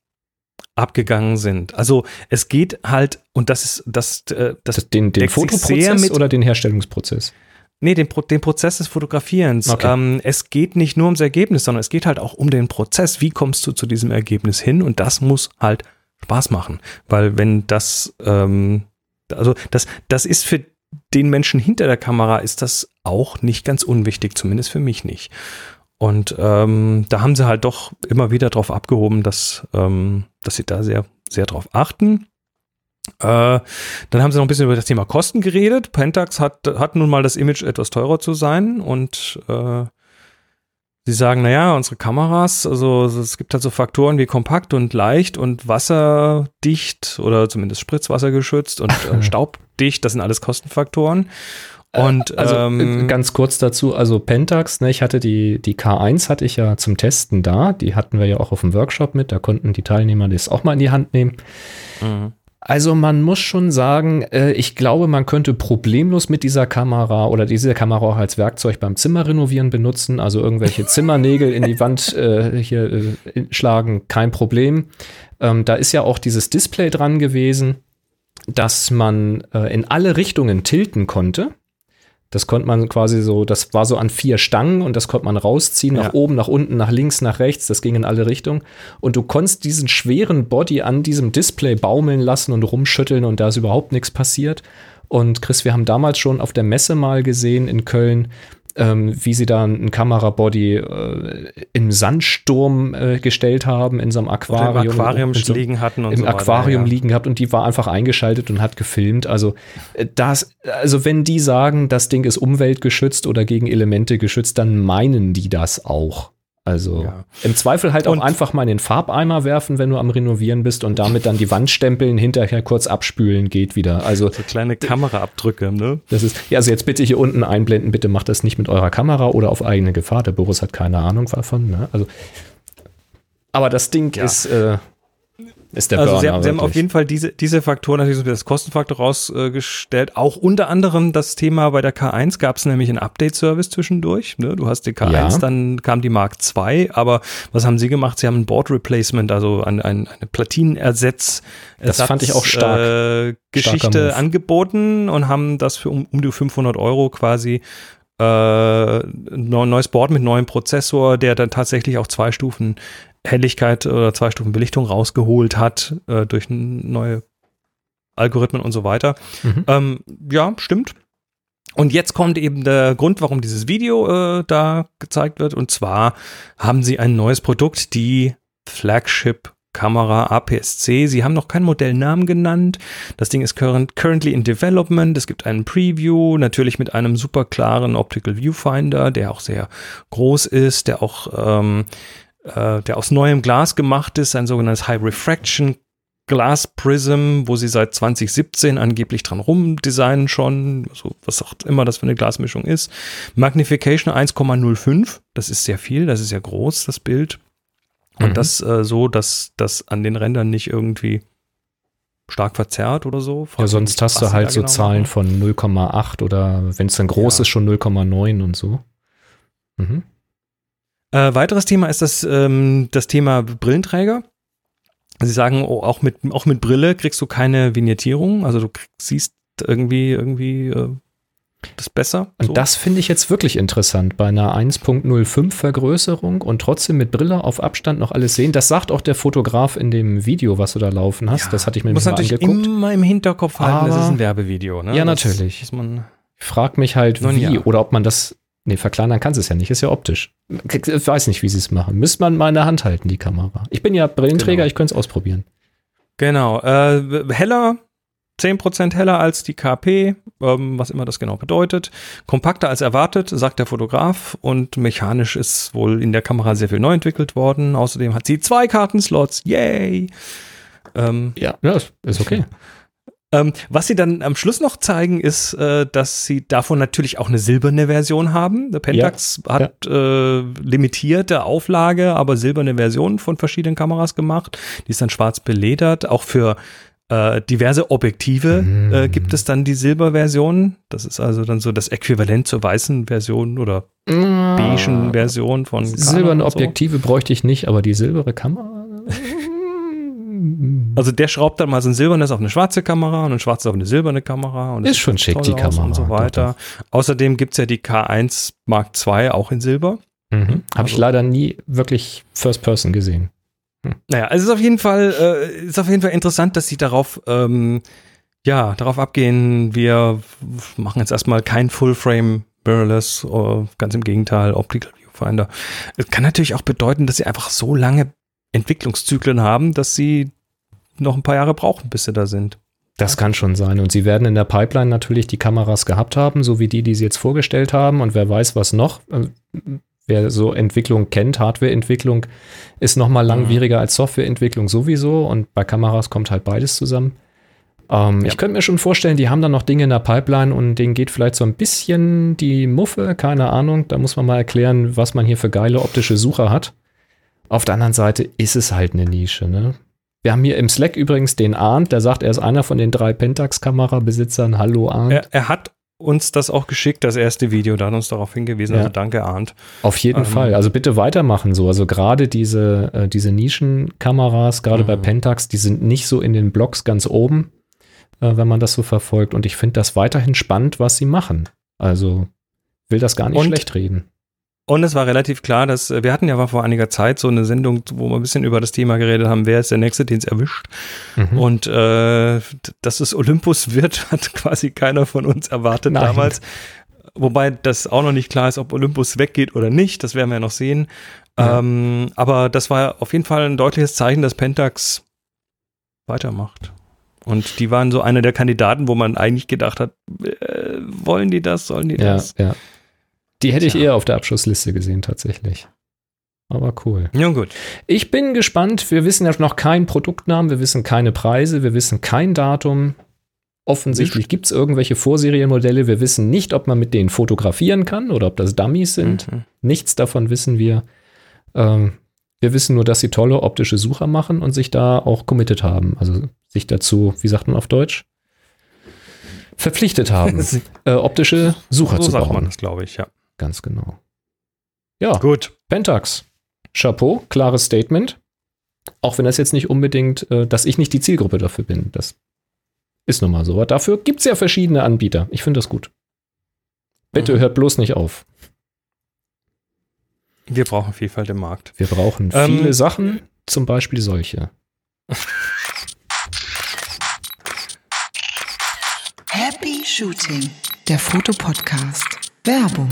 abgegangen sind. Also es geht halt, und das ist, das, äh, das, Das, den den Fotoprozess oder den Herstellungsprozess? Nee, den, Pro- den Prozess des Fotografierens. Okay. Ähm, es geht nicht nur ums Ergebnis, sondern es geht halt auch um den Prozess. Wie kommst du zu diesem Ergebnis hin? Und das muss halt Spaß machen. Weil wenn das, ähm, also das, das ist für den Menschen hinter der Kamera ist das auch nicht ganz unwichtig, zumindest für mich nicht. Und ähm, da haben sie halt doch immer wieder drauf abgehoben, dass, ähm, dass sie da sehr, sehr drauf achten. Äh, dann haben sie noch ein bisschen über das Thema Kosten geredet. Pentax hat, hat nun mal das Image, etwas teurer zu sein und äh, sie sagen, naja, unsere Kameras, also es gibt halt so Faktoren wie kompakt und leicht und wasserdicht oder zumindest spritzwassergeschützt und äh, staubdicht, das sind alles Kostenfaktoren. Und also ähm, ganz kurz dazu, also Pentax, ne, ich hatte die, die K1 hatte ich ja zum Testen da, die hatten wir ja auch auf dem Workshop mit, da konnten die Teilnehmer das auch mal in die Hand nehmen. Mhm. Also man muss schon sagen, äh, ich glaube, man könnte problemlos mit dieser Kamera oder diese Kamera auch als Werkzeug beim Zimmerrenovieren benutzen. Also irgendwelche Zimmernägel in die Wand äh, hier äh, schlagen, kein Problem. Ähm, da ist ja auch dieses Display dran gewesen, dass man äh, in alle Richtungen tilten konnte. Das konnte man quasi so, das war so an vier Stangen und das konnte man rausziehen, Ja. nach oben, nach unten, nach links, nach rechts, das ging in alle Richtungen. Und du konntest diesen schweren Body an diesem Display baumeln lassen und rumschütteln und da ist überhaupt nichts passiert. Und Chris, wir haben damals schon auf der Messe mal gesehen in Köln, ähm, wie sie da ein Kamerabody äh, im Sandsturm äh, gestellt haben, in so einem Aquarium. im Aquarium so- liegen hatten und im so weiter, Aquarium ja. liegen gehabt und die war einfach eingeschaltet und hat gefilmt. Also äh, das, also wenn die sagen, das Ding ist umweltgeschützt oder gegen Elemente geschützt, dann meinen die das auch. Also Ja. im Zweifel halt Und- auch einfach mal in den Farbeimer werfen, wenn du am Renovieren bist und damit dann die Wand stempeln, hinterher kurz abspülen, geht wieder. Also So kleine Kameraabdrücke, ne? das ist, ja, also jetzt bitte hier unten einblenden, bitte macht das nicht mit eurer Kamera oder auf eigene Gefahr. Der Boris hat keine Ahnung davon. Ne? Also, aber das Ding Ja. ist, äh, ist der also sie Burner. haben, sie haben auf jeden Fall diese, diese Faktoren natürlich das Kostenfaktor rausgestellt. Auch unter anderem das Thema bei der K1 gab es nämlich einen Update-Service zwischendurch. Ne? Du hast die K1, Ja. dann kam die Mark II, aber was haben sie gemacht? Sie haben ein Board-Replacement, also ein, ein, eine Platinenersatz. Das fand ich auch stark. Äh, Geschichte angeboten und haben das für um, um die 500 Euro quasi äh, ein neues Board mit neuem Prozessor, der dann tatsächlich auch zwei Stufen Helligkeit oder zwei Stufen Belichtung rausgeholt hat äh, durch neue Algorithmen und so weiter. Mhm. Ähm, ja, stimmt. Und jetzt kommt eben der Grund, warum dieses Video äh, da gezeigt wird. Und zwar haben sie ein neues Produkt, die Flagship Kamera APS-C. Sie haben noch keinen Modellnamen genannt. Das Ding ist current, currently in development. Es gibt einen Preview, natürlich mit einem super klaren Optical Viewfinder, der auch sehr groß ist, der auch ähm, äh, der aus neuem Glas gemacht ist, ein sogenanntes High Refraction Glass Prism, wo sie seit 2017 angeblich dran rumdesignen schon, so was auch immer das für eine Glasmischung ist. Magnification 1,05, das ist sehr viel, das ist ja groß, das Bild. Und Mhm. das äh, so, dass das an den Rändern nicht irgendwie stark verzerrt oder so. Ja, sonst hast du halt so genau Zahlen machen. von 0,8 oder wenn es dann groß Ja. ist, schon 0,9 und so. Mhm. Äh, weiteres Thema ist das, ähm, das Thema Brillenträger. Sie sagen, oh, auch, mit, auch mit Brille kriegst du keine Vignettierung. Also du krieg, siehst irgendwie, irgendwie äh, das besser. Und so. das finde ich jetzt wirklich interessant bei einer 1.05 Vergrößerung und trotzdem mit Brille auf Abstand noch alles sehen. Das sagt auch der Fotograf in dem Video, was du da laufen hast. Ja, das hatte ich mir muss natürlich angeguckt. immer im Hinterkopf halten, das Aber- ist ein Werbevideo. Ne? Ja, Das natürlich. Muss man, Ich frage mich halt, Nun wie ja. oder ob man das. Nee, verkleinern kannst du es ja nicht, ist ja optisch. Ich weiß nicht, wie sie es machen. Müsste man mal in der Hand halten, die Kamera. Ich bin ja Brillenträger, Genau. ich könnte es ausprobieren. Genau. Äh, heller, 10% heller als die KP, ähm, was immer das genau bedeutet. Kompakter als erwartet, sagt der Fotograf. Und mechanisch ist wohl in der Kamera sehr viel neu entwickelt worden. Außerdem hat sie zwei Kartenslots. Yay! Ähm, Ja, ja ist- okay. ähm, was sie dann am Schluss noch zeigen, ist, äh, dass sie davon natürlich auch eine silberne Version haben. Der Pentax hat Äh, limitierte Auflage, aber silberne Versionen von verschiedenen Kameras gemacht. Die ist dann schwarz beledert. Auch für äh, diverse Objektive Mhm. äh, gibt es dann die Silberversion. Das ist also dann so das Äquivalent zur weißen Version oder beigen Version von Silberne so. Objektive bräuchte ich nicht, aber die silbere Kamera. Also der schraubt dann mal so ein silbernes auf eine schwarze Kamera und ein schwarzes auf eine silberne Kamera. Und Ist schon schick, die Kamera. Und so weiter. Außerdem gibt es ja die K1 Mark II auch in Silber. Mhm. Habe ich Also- leider nie wirklich First Person gesehen. Naja, also es ist auf jeden Fall, äh, ist auf jeden Fall interessant, dass sie darauf ähm, ja, darauf abgehen, wir machen jetzt erstmal kein Full-Frame Mirrorless, äh, ganz im Gegenteil, Optical Viewfinder. Es kann natürlich auch bedeuten, dass sie einfach so lange Entwicklungszyklen haben, dass sie noch ein paar Jahre brauchen, bis sie da sind. Das kann schon sein. Und sie werden in der Pipeline natürlich die Kameras gehabt haben, so wie die, die sie jetzt vorgestellt haben. Und wer weiß, was noch. Wer so Entwicklung kennt, Hardwareentwicklung ist noch mal langwieriger mhm. als Softwareentwicklung sowieso. Und bei Kameras kommt halt beides zusammen. Ähm, ja. Ich könnte mir schon vorstellen, die haben da noch Dinge in der Pipeline und denen geht vielleicht so ein bisschen die Muffe, keine Ahnung. Da muss man mal erklären, was man hier für geile optische Sucher hat. Auf der anderen Seite ist es halt eine Nische, ne? Wir haben hier im Slack übrigens den Arndt, der sagt, er ist einer von den drei Pentax-Kamerabesitzern. Hallo Arndt. Er, er, hat uns das auch geschickt, das erste Video, da hat uns darauf hingewiesen. Ja. Also danke Arndt. Auf jeden ähm, Fall. Also bitte weitermachen so. Also gerade diese, äh, diese Nischenkameras, gerade bei mhm. Pentax, die sind nicht so in den Blogs ganz oben, äh, wenn man das so verfolgt. Und ich finde das weiterhin spannend, was sie machen. Also will das gar nicht schlecht reden. Und es war relativ klar, dass äh, wir hatten ja vor einiger Zeit so eine Sendung, wo wir ein bisschen über das Thema geredet haben, wer ist der Nächste, den es erwischt. Mhm. Und äh, dass es Olympus wird, hat quasi keiner von uns erwartet Nein. damals. Wobei das auch noch nicht klar ist, ob Olympus weggeht oder nicht. Das werden wir ja noch sehen. Ja. Ähm, aber das war auf jeden Fall ein deutliches Zeichen, dass Pentax weitermacht. Und die waren so einer der Kandidaten, wo man eigentlich gedacht hat, äh, wollen die das, sollen die ja, das? Ja. Die hätte ich eher auf der Abschlussliste gesehen, tatsächlich. Aber cool. Ja, gut. Ich bin gespannt. Wir wissen ja noch keinen Produktnamen, wir wissen keine Preise, wir wissen kein Datum. Offensichtlich gibt es irgendwelche Vorserienmodelle. Wir wissen nicht, ob man mit denen fotografieren kann oder ob das Dummies sind. Mhm. Nichts davon wissen wir. Ähm, wir wissen nur, dass sie tolle optische Sucher machen und sich da auch committed haben. Also sich dazu, wie sagt man auf Deutsch? Verpflichtet haben, äh, optische Sucher so zu bauen. So sagt man das, glaube ich, ja. Ganz genau. Ja, gut. Pentax. Chapeau, klares Statement. Auch wenn das jetzt nicht unbedingt, äh, dass ich nicht die Zielgruppe dafür bin. Das ist nun mal so. Aber dafür gibt es ja verschiedene Anbieter. Ich finde das gut. Bitte mhm. hört bloß nicht auf. Wir brauchen Vielfalt im Markt. Wir brauchen ähm, viele Sachen, zum Beispiel solche. Happy Shooting, der Fotopodcast. Werbung.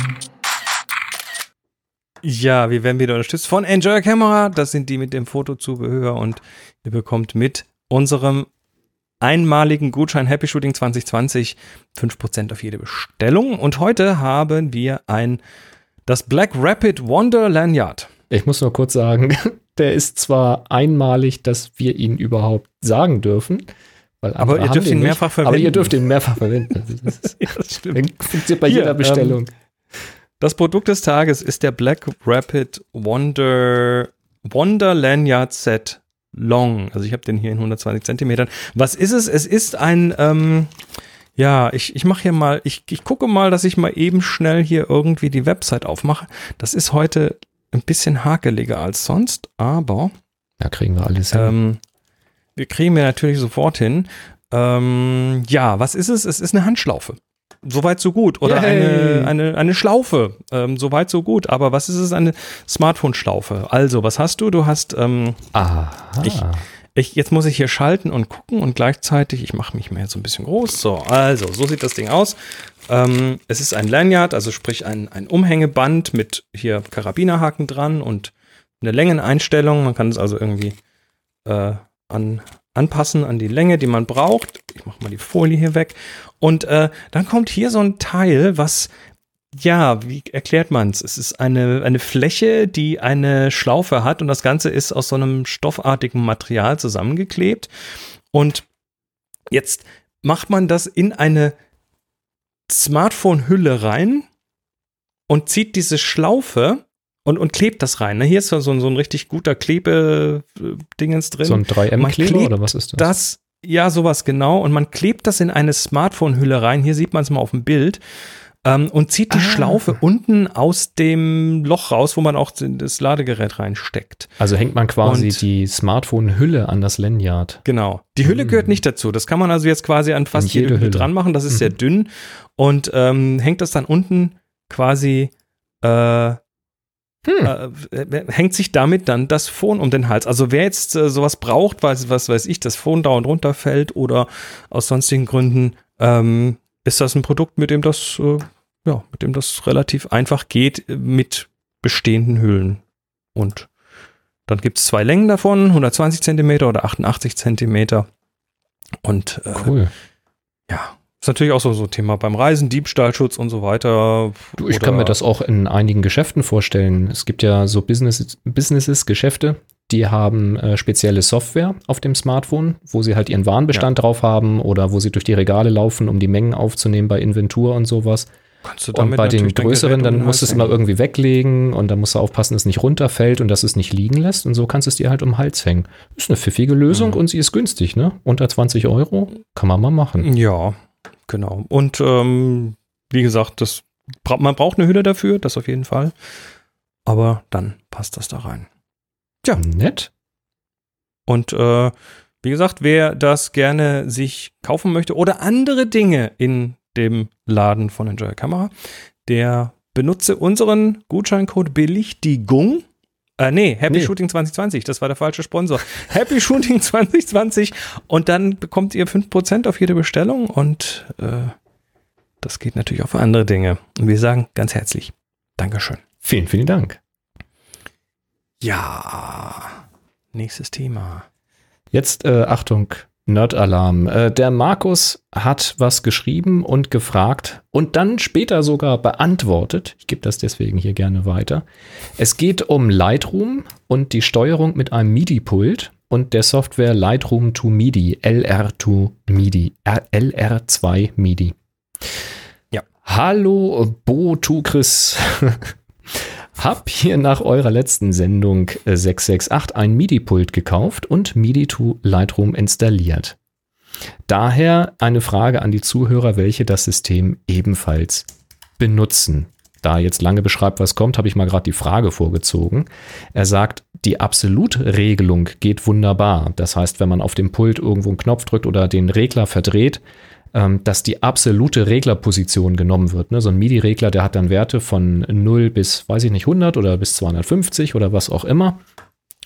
Ja, wir werden wieder unterstützt von Enjoy Camera. Das sind die mit dem Fotozubehör und ihr bekommt mit unserem einmaligen Gutschein Happy Shooting 2020 5% auf jede Bestellung. Und heute haben wir ein das Black Rapid Wonder Lanyard. Ich muss nur kurz sagen, der ist zwar einmalig, dass wir ihn überhaupt sagen dürfen, aber ihr dürft ihn mehrfach verwenden. Aber ihr dürft ihn mehrfach verwenden. Das, ist, ja, das funktioniert bei Hier, jeder Bestellung. Ähm, das Produkt des Tages ist der Black Rapid Wonder, Wonder Lanyard Set Long. Also ich habe den hier in 120 Zentimetern. Was ist es? Es ist ein, ähm, ja, ich, ich mache hier mal, ich, ich gucke mal, dass ich mal eben schnell hier irgendwie die Website aufmache. Das ist heute ein bisschen hakeliger als sonst, aber. Da kriegen wir alles hin. Ähm, wir kriegen wir natürlich sofort hin. Ähm, ja, was ist es? Es ist eine Handschlaufe. Soweit so gut. Oder eine, eine, eine Schlaufe. Ähm, Soweit so gut. Aber was ist es? Eine Smartphone-Schlaufe. Also, was hast du? Du hast. Ähm, Aha. Ich, ich, jetzt muss ich hier schalten und gucken und gleichzeitig, ich mache mich mal jetzt so ein bisschen groß. So, also, so sieht das Ding aus. Ähm, es ist ein Lanyard, also sprich ein, ein Umhängeband mit hier Karabinerhaken dran und eine Längeneinstellung. Man kann es also irgendwie äh, an, anpassen an die Länge, die man braucht. Ich mache mal die Folie hier weg. Und äh, dann kommt hier so ein Teil, was, ja, wie erklärt man es? Es ist eine, eine Fläche, die eine Schlaufe hat und das Ganze ist aus so einem stoffartigen Material zusammengeklebt. Und jetzt macht man das in eine Smartphone-Hülle rein und zieht diese Schlaufe und, und klebt das rein. Ne? Hier ist so, so ein richtig guter Klebedingens drin. So ein 3M-Kleber oder was ist das? Das, ja, sowas genau. Und man klebt das in eine Smartphone-Hülle rein. Hier sieht man es mal auf dem Bild. Ähm, und zieht die ah. Schlaufe unten aus dem Loch raus, wo man auch das Ladegerät reinsteckt. Also hängt man quasi und, die Smartphone-Hülle an das Lanyard. Genau. Die Hülle mhm. gehört nicht dazu. Das kann man also jetzt quasi an fast jede, jede Hülle dran machen. Das ist mhm. sehr dünn. Und ähm, hängt das dann unten quasi äh, hm. äh, hängt sich damit dann das Phone um den Hals. Also wer jetzt äh, sowas braucht, weil was weiß ich, das Phone dauernd runterfällt oder aus sonstigen Gründen, ähm, ist das ein Produkt, mit dem das, äh, ja, mit dem das relativ einfach geht mit bestehenden Hüllen. Und dann gibt es zwei Längen davon, 120 Zentimeter oder 88 Zentimeter. Und äh, Cool. ja, ist natürlich auch so so ein Thema beim Reisen, Diebstahlschutz und so weiter. Du, ich kann mir das auch in einigen Geschäften vorstellen. Es gibt ja so Business, Businesses, Geschäfte, die haben äh, spezielle Software auf dem Smartphone, wo sie halt ihren Warenbestand drauf haben oder wo sie durch die Regale laufen, um die Mengen aufzunehmen bei Inventur und sowas. Kannst du Und damit bei den größeren, dann musst du es immer irgendwie weglegen und dann musst du aufpassen, dass es nicht runterfällt und dass es nicht liegen lässt. Und so kannst du es dir halt um den Hals hängen. Ist eine pfiffige Lösung Mhm. und sie ist günstig, ne? Unter 20 Euro kann man mal machen. Ja, genau. Und ähm, wie gesagt, das, man braucht eine Hülle dafür, das auf jeden Fall. Aber dann passt das da rein. Ja. Nett. Und äh, wie gesagt, wer das gerne sich kaufen möchte oder andere Dinge in dem Laden von Enjoy Kamera, der benutze unseren Gutscheincode Belichtigung. Äh, nee, Happy Nee. Shooting 2020, das war der falsche Sponsor. Happy Shooting 2020 und dann bekommt ihr 5% auf jede Bestellung und äh, das geht natürlich auch für andere Dinge. Und wir sagen ganz herzlich Dankeschön. Vielen, vielen Dank. Ja, nächstes Thema. Jetzt, äh, Achtung, Nerd-Alarm. Äh, der Markus hat was geschrieben und gefragt und dann später sogar beantwortet. Ich gebe das deswegen hier gerne weiter. Es geht um Lightroom und die Steuerung mit einem MIDI-Pult und der Software Lightroom to MIDI, LR2 MIDI, R- LR2 MIDI. Ja. Hallo, Bo to Chris. Hab hier nach eurer letzten Sendung äh, 668 ein MIDI-Pult gekauft und MIDI to Lightroom installiert. Daher eine Frage an die Zuhörer, welche das System ebenfalls benutzen. Da er jetzt lange beschreibt, was kommt, habe ich mal gerade die Frage vorgezogen. Er sagt, die Absolutregelung geht wunderbar. Das heißt, wenn man auf dem Pult irgendwo einen Knopf drückt oder den Regler verdreht, ähm, dass die absolute Reglerposition genommen wird. Ne? So ein MIDI-Regler, der hat dann Werte von 0 bis, weiß ich nicht, 100 oder bis 250 oder was auch immer.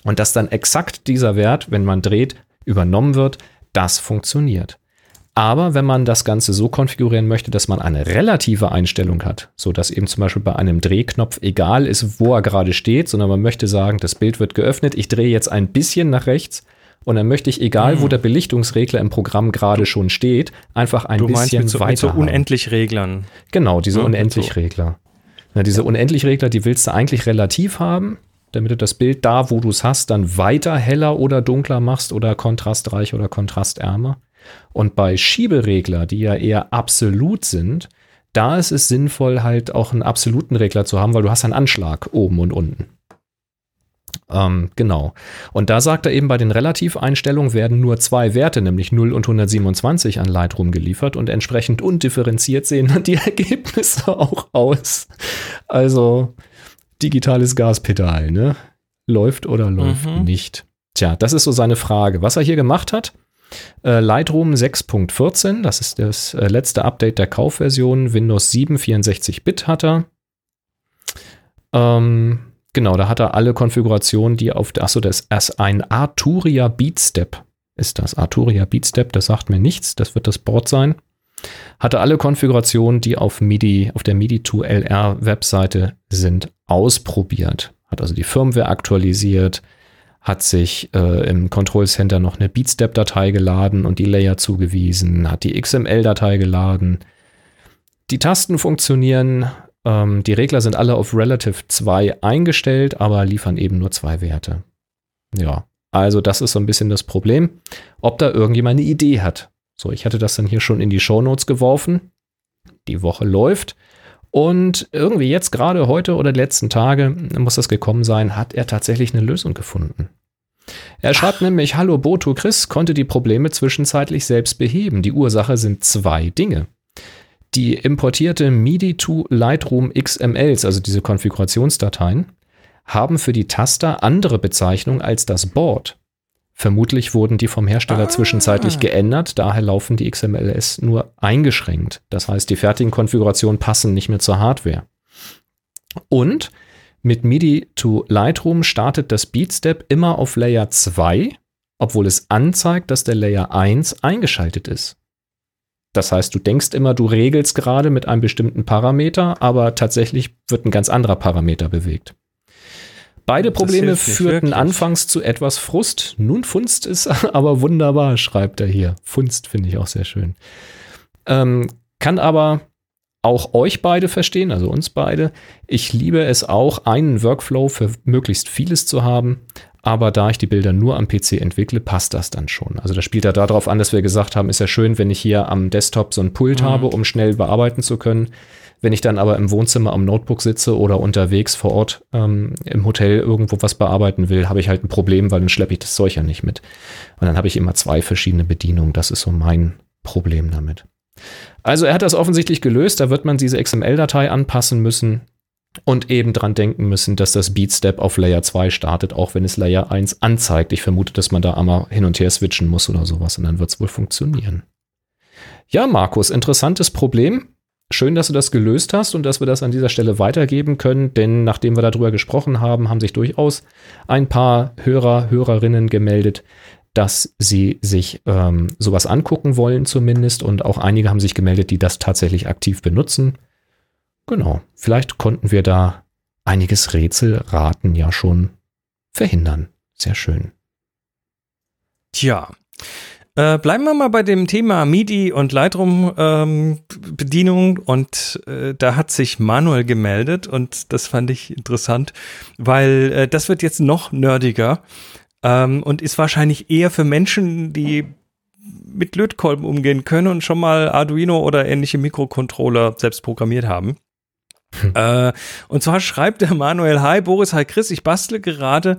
Und dass dann exakt dieser Wert, wenn man dreht, übernommen wird, das funktioniert. Aber wenn man das Ganze so konfigurieren möchte, dass man eine relative Einstellung hat, so dass eben zum Beispiel bei einem Drehknopf egal ist, wo er gerade steht, sondern man möchte sagen, das Bild wird geöffnet, ich drehe jetzt ein bisschen nach rechts und dann möchte ich, egal wo der Belichtungsregler im Programm gerade schon steht, einfach ein Du meinst bisschen mit so, mit weiter. so haben. unendlich Reglern. Genau, diese Ja, Unendlich-Regler. Ja, diese Unendlich-Regler, die willst du eigentlich relativ haben, damit du das Bild da, wo du es hast, dann weiter heller oder dunkler machst oder kontrastreich oder kontrastärmer. Und bei Schieberegler, die ja eher absolut sind, da ist es sinnvoll, halt auch einen absoluten Regler zu haben, weil du hast einen Anschlag oben und unten. Ähm, genau. Und da sagt er eben, bei den Relativeinstellungen werden nur zwei Werte, nämlich 0 und 127 an Lightroom geliefert und entsprechend undifferenziert sehen dann die Ergebnisse auch aus. Also digitales Gaspedal, ne? Läuft oder läuft Mhm. nicht. Tja, das ist so seine Frage. Was er hier gemacht hat, äh, Lightroom 6.14, das ist das äh, letzte Update der Kaufversion. Windows 7 64-Bit hat er. Ähm, genau, da hat er alle Konfigurationen, die auf der, achso, das ist ein Arturia Beatstep. Ist das Arturia Beatstep? Das sagt mir nichts. Das wird das Board sein. Hatte alle Konfigurationen, die auf MIDI, auf der MIDI 2 LR Webseite sind, ausprobiert. Hat also die Firmware aktualisiert, hat sich äh, im Control Center noch eine Beatstep-Datei geladen und die Layer zugewiesen, hat die XML-Datei geladen. Die Tasten funktionieren, ähm, die Regler sind alle auf Relative 2 eingestellt, aber liefern eben nur zwei Werte. Ja, also das ist so ein bisschen das Problem, ob da irgendjemand eine Idee hat. So, ich hatte das dann hier schon in die Shownotes geworfen. Die Woche läuft. Und irgendwie jetzt gerade heute oder die letzten Tage muss das gekommen sein, hat er tatsächlich eine Lösung gefunden. Er schreibt nämlich, hallo Boto Chris, konnte die Probleme zwischenzeitlich selbst beheben. Die Ursache sind zwei Dinge. Die importierte MIDI to Lightroom XMLs, also diese Konfigurationsdateien, haben für die Taster andere Bezeichnungen als das Board. Vermutlich wurden die vom Hersteller Ah. zwischenzeitlich geändert, daher laufen die XMLs nur eingeschränkt. Das heißt, die fertigen Konfigurationen passen nicht mehr zur Hardware. Und Mit MIDI to Lightroom startet das Beatstep immer auf Layer 2, obwohl es anzeigt, dass der Layer 1 eingeschaltet ist. Das heißt, du denkst immer, du regelst gerade mit einem bestimmten Parameter, aber tatsächlich wird ein ganz anderer Parameter bewegt. Beide Probleme führten wirklich. anfangs zu etwas Frust. Nun funzt es aber wunderbar, schreibt er hier. Funzt finde ich auch sehr schön. Ähm, kann aber auch euch beide verstehen, also uns beide. Ich liebe es auch, einen Workflow für möglichst vieles zu haben. Aber da ich die Bilder nur am PC entwickle, passt das dann schon. Also das spielt ja darauf an, dass wir gesagt haben, ist ja schön, wenn ich hier am Desktop so ein Pult mhm. habe, um schnell bearbeiten zu können. Wenn ich dann aber im Wohnzimmer am Notebook sitze oder unterwegs vor Ort ähm, im Hotel irgendwo was bearbeiten will, habe ich halt ein Problem, weil dann schleppe ich das Zeug ja nicht mit. Und dann habe ich immer zwei verschiedene Bedienungen. Das ist so mein Problem damit. Also er hat das offensichtlich gelöst. Da wird man diese XML-Datei anpassen müssen und eben dran denken müssen, dass das Beatstep auf Layer 2 startet, auch wenn es Layer 1 anzeigt. Ich vermute, dass man da einmal hin und her switchen muss oder sowas und dann wird es wohl funktionieren. Ja, Markus, interessantes Problem. Schön, dass du das gelöst hast und dass wir das an dieser Stelle weitergeben können, denn nachdem wir darüber gesprochen haben, haben sich durchaus ein paar Hörer, Hörerinnen gemeldet, dass sie sich ähm, sowas angucken wollen zumindest und auch einige haben sich gemeldet, die das tatsächlich aktiv benutzen. Genau, vielleicht konnten wir da einiges Rätselraten ja schon verhindern. Sehr schön. Tja, äh, bleiben wir mal bei dem Thema MIDI und Lightroom-Bedienung. Ähm, und äh, da hat sich Manuel gemeldet und das fand ich interessant, weil äh, das wird jetzt noch nerdiger ähm, und ist wahrscheinlich eher für Menschen, die mit Lötkolben umgehen können und schon mal Arduino oder ähnliche Mikrocontroller selbst programmiert haben. Äh, und zwar schreibt der Manuel, hi Boris, hi Chris, ich bastle gerade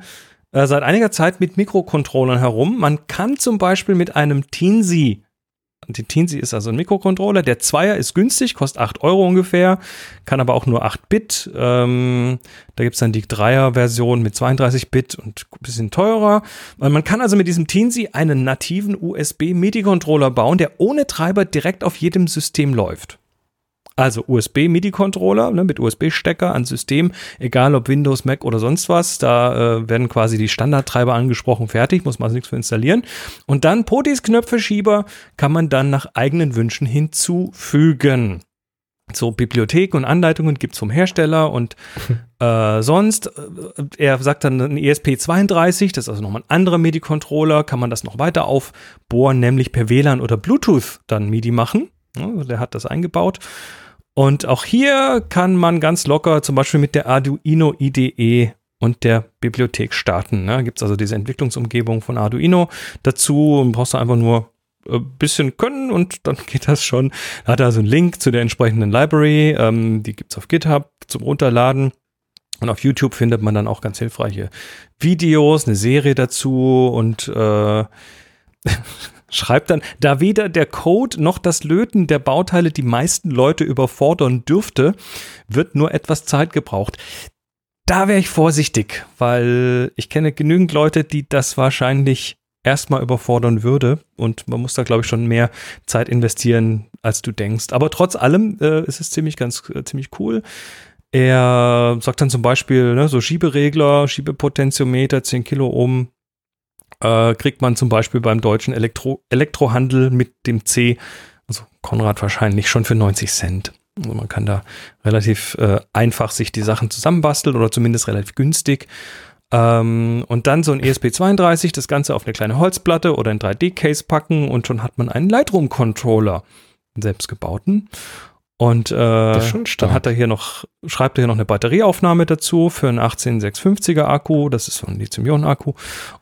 äh, seit einiger Zeit mit Mikrocontrollern herum. Man kann zum Beispiel mit einem Teensy die Teensy ist also ein Mikrocontroller. Der Zweier ist günstig, kostet 8 Euro ungefähr, kann aber auch nur 8 Bit. Ähm, da gibt es dann die Dreier-Version mit 32 Bit und ein bisschen teurer. Man kann also mit diesem Teensy einen nativen USB-MIDI-Controller bauen, der ohne Treiber direkt auf jedem System läuft. Also USB-MIDI-Controller ne, mit USB-Stecker an System, egal ob Windows, Mac oder sonst was. Da äh, werden quasi die Standardtreiber angesprochen, fertig, muss man also nichts für installieren. Und dann Potis-Knöpfe-Schieber kann man dann nach eigenen Wünschen hinzufügen. So Bibliotheken und Anleitungen gibt es vom Hersteller und äh, sonst, äh, er sagt dann ein ESP32, das ist also nochmal ein anderer MIDI-Controller, kann man das noch weiter aufbohren, nämlich per WLAN oder Bluetooth dann MIDI machen. Ja, der hat das eingebaut. Und auch hier kann man ganz locker zum Beispiel mit der Arduino IDE und der Bibliothek starten. Ne? Gibt es also diese Entwicklungsumgebung von Arduino dazu brauchst du einfach nur ein bisschen können und dann geht das schon. Da hat er also einen Link zu der entsprechenden Library, ähm, die gibt es auf GitHub zum Runterladen. Und auf YouTube findet man dann auch ganz hilfreiche Videos, eine Serie dazu und äh, schreibt dann, da weder der Code noch das Löten der Bauteile die meisten Leute überfordern dürfte, wird nur etwas Zeit gebraucht. Da wäre ich vorsichtig, weil ich kenne genügend Leute, die das wahrscheinlich erstmal überfordern würde und man muss da glaube ich schon mehr Zeit investieren, als du denkst. Aber trotz allem äh, ist es ziemlich ganz äh, ziemlich cool. Er sagt dann zum Beispiel ne, so Schieberegler, Schiebepotentiometer, 10 Kilo Ohm, äh, kriegt man zum Beispiel beim deutschen Elektro Elektrohandel mit dem C, also Konrad wahrscheinlich schon für 90 Cent. Also man kann da relativ äh, einfach sich die Sachen zusammenbasteln oder zumindest relativ günstig. Ähm, und dann so ein ESP32, das Ganze auf eine kleine Holzplatte oder ein 3D-Case packen und schon hat man einen Lightroom-Controller, selbst gebauten. Und äh, dann hat er hier noch, schreibt er hier noch eine Batterieaufnahme dazu für einen 18650er Akku. Das ist so ein Lithium-Ionen-Akku.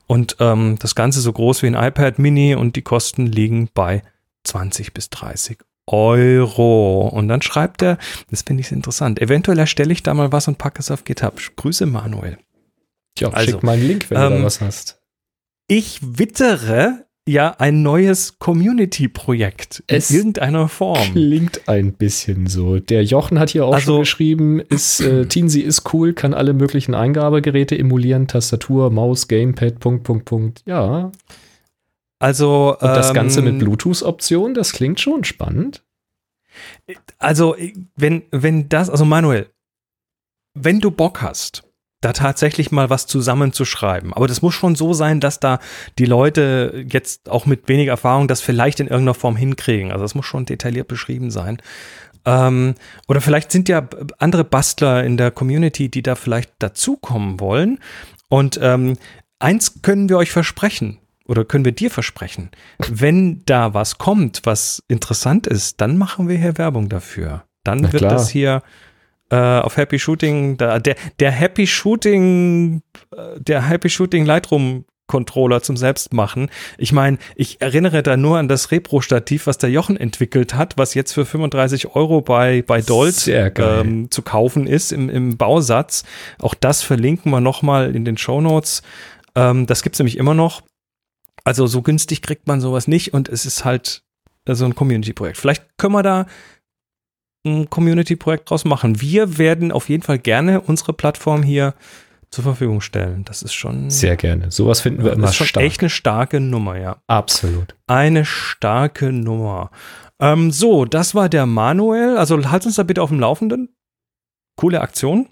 Und ähm, das Ganze so groß wie ein iPad Mini und die Kosten liegen bei 20 bis 30 Euro. Und dann schreibt er, das finde ich interessant, eventuell erstelle ich da mal was und packe es auf GitHub. Grüße Manuel. Ja, also, schick mal einen Link, wenn ähm, du da ähm, was hast. Ich wittere, ja ein neues Community-Projekt in es irgendeiner Form. Klingt ein bisschen so. Der Jochen hat hier auch also, schon geschrieben, ist, äh, Teensy ist cool, kann alle möglichen Eingabegeräte emulieren, Tastatur, Maus, Gamepad, Punkt, Punkt, Punkt. Ja. Also. Und das Ganze mit ähm, Bluetooth-Option, das klingt schon spannend. Also, wenn, wenn das, also Manuel, wenn du Bock hast, da tatsächlich mal was zusammenzuschreiben. Aber das muss schon so sein, dass da die Leute jetzt auch mit wenig Erfahrung das vielleicht in irgendeiner Form hinkriegen. Also es muss schon detailliert beschrieben sein. Ähm, oder vielleicht sind ja andere Bastler in der Community, die da vielleicht dazukommen wollen. Und ähm, eins können wir euch versprechen oder können wir dir versprechen. Wenn da was kommt, was interessant ist, dann machen wir hier Werbung dafür. Dann Na wird klar. das hier äh, auf Happy Shooting, da, der, der Happy Shooting, äh, der Happy Shooting Lightroom Controller zum Selbstmachen. Ich meine, ich erinnere da nur an das Repro-Stativ, was der Jochen entwickelt hat, was jetzt für 35 Euro bei, bei Dolt geil. ähm, zu kaufen ist im, im Bausatz. Auch das verlinken wir nochmal in den Show Notes. Ähm, das gibt's nämlich immer noch. Also so günstig kriegt man sowas nicht und es ist halt äh, so ein Community-Projekt. Vielleicht können wir da ein Community-Projekt draus machen. Wir werden auf jeden Fall gerne unsere Plattform hier zur Verfügung stellen. Das ist schon, Sehr gerne. Sowas finden wir das immer ist schon stark. echt eine starke Nummer, ja. Absolut. Eine starke Nummer. Ähm, so, das war der Manuel. Also halt uns da bitte auf dem Laufenden. Coole Aktion.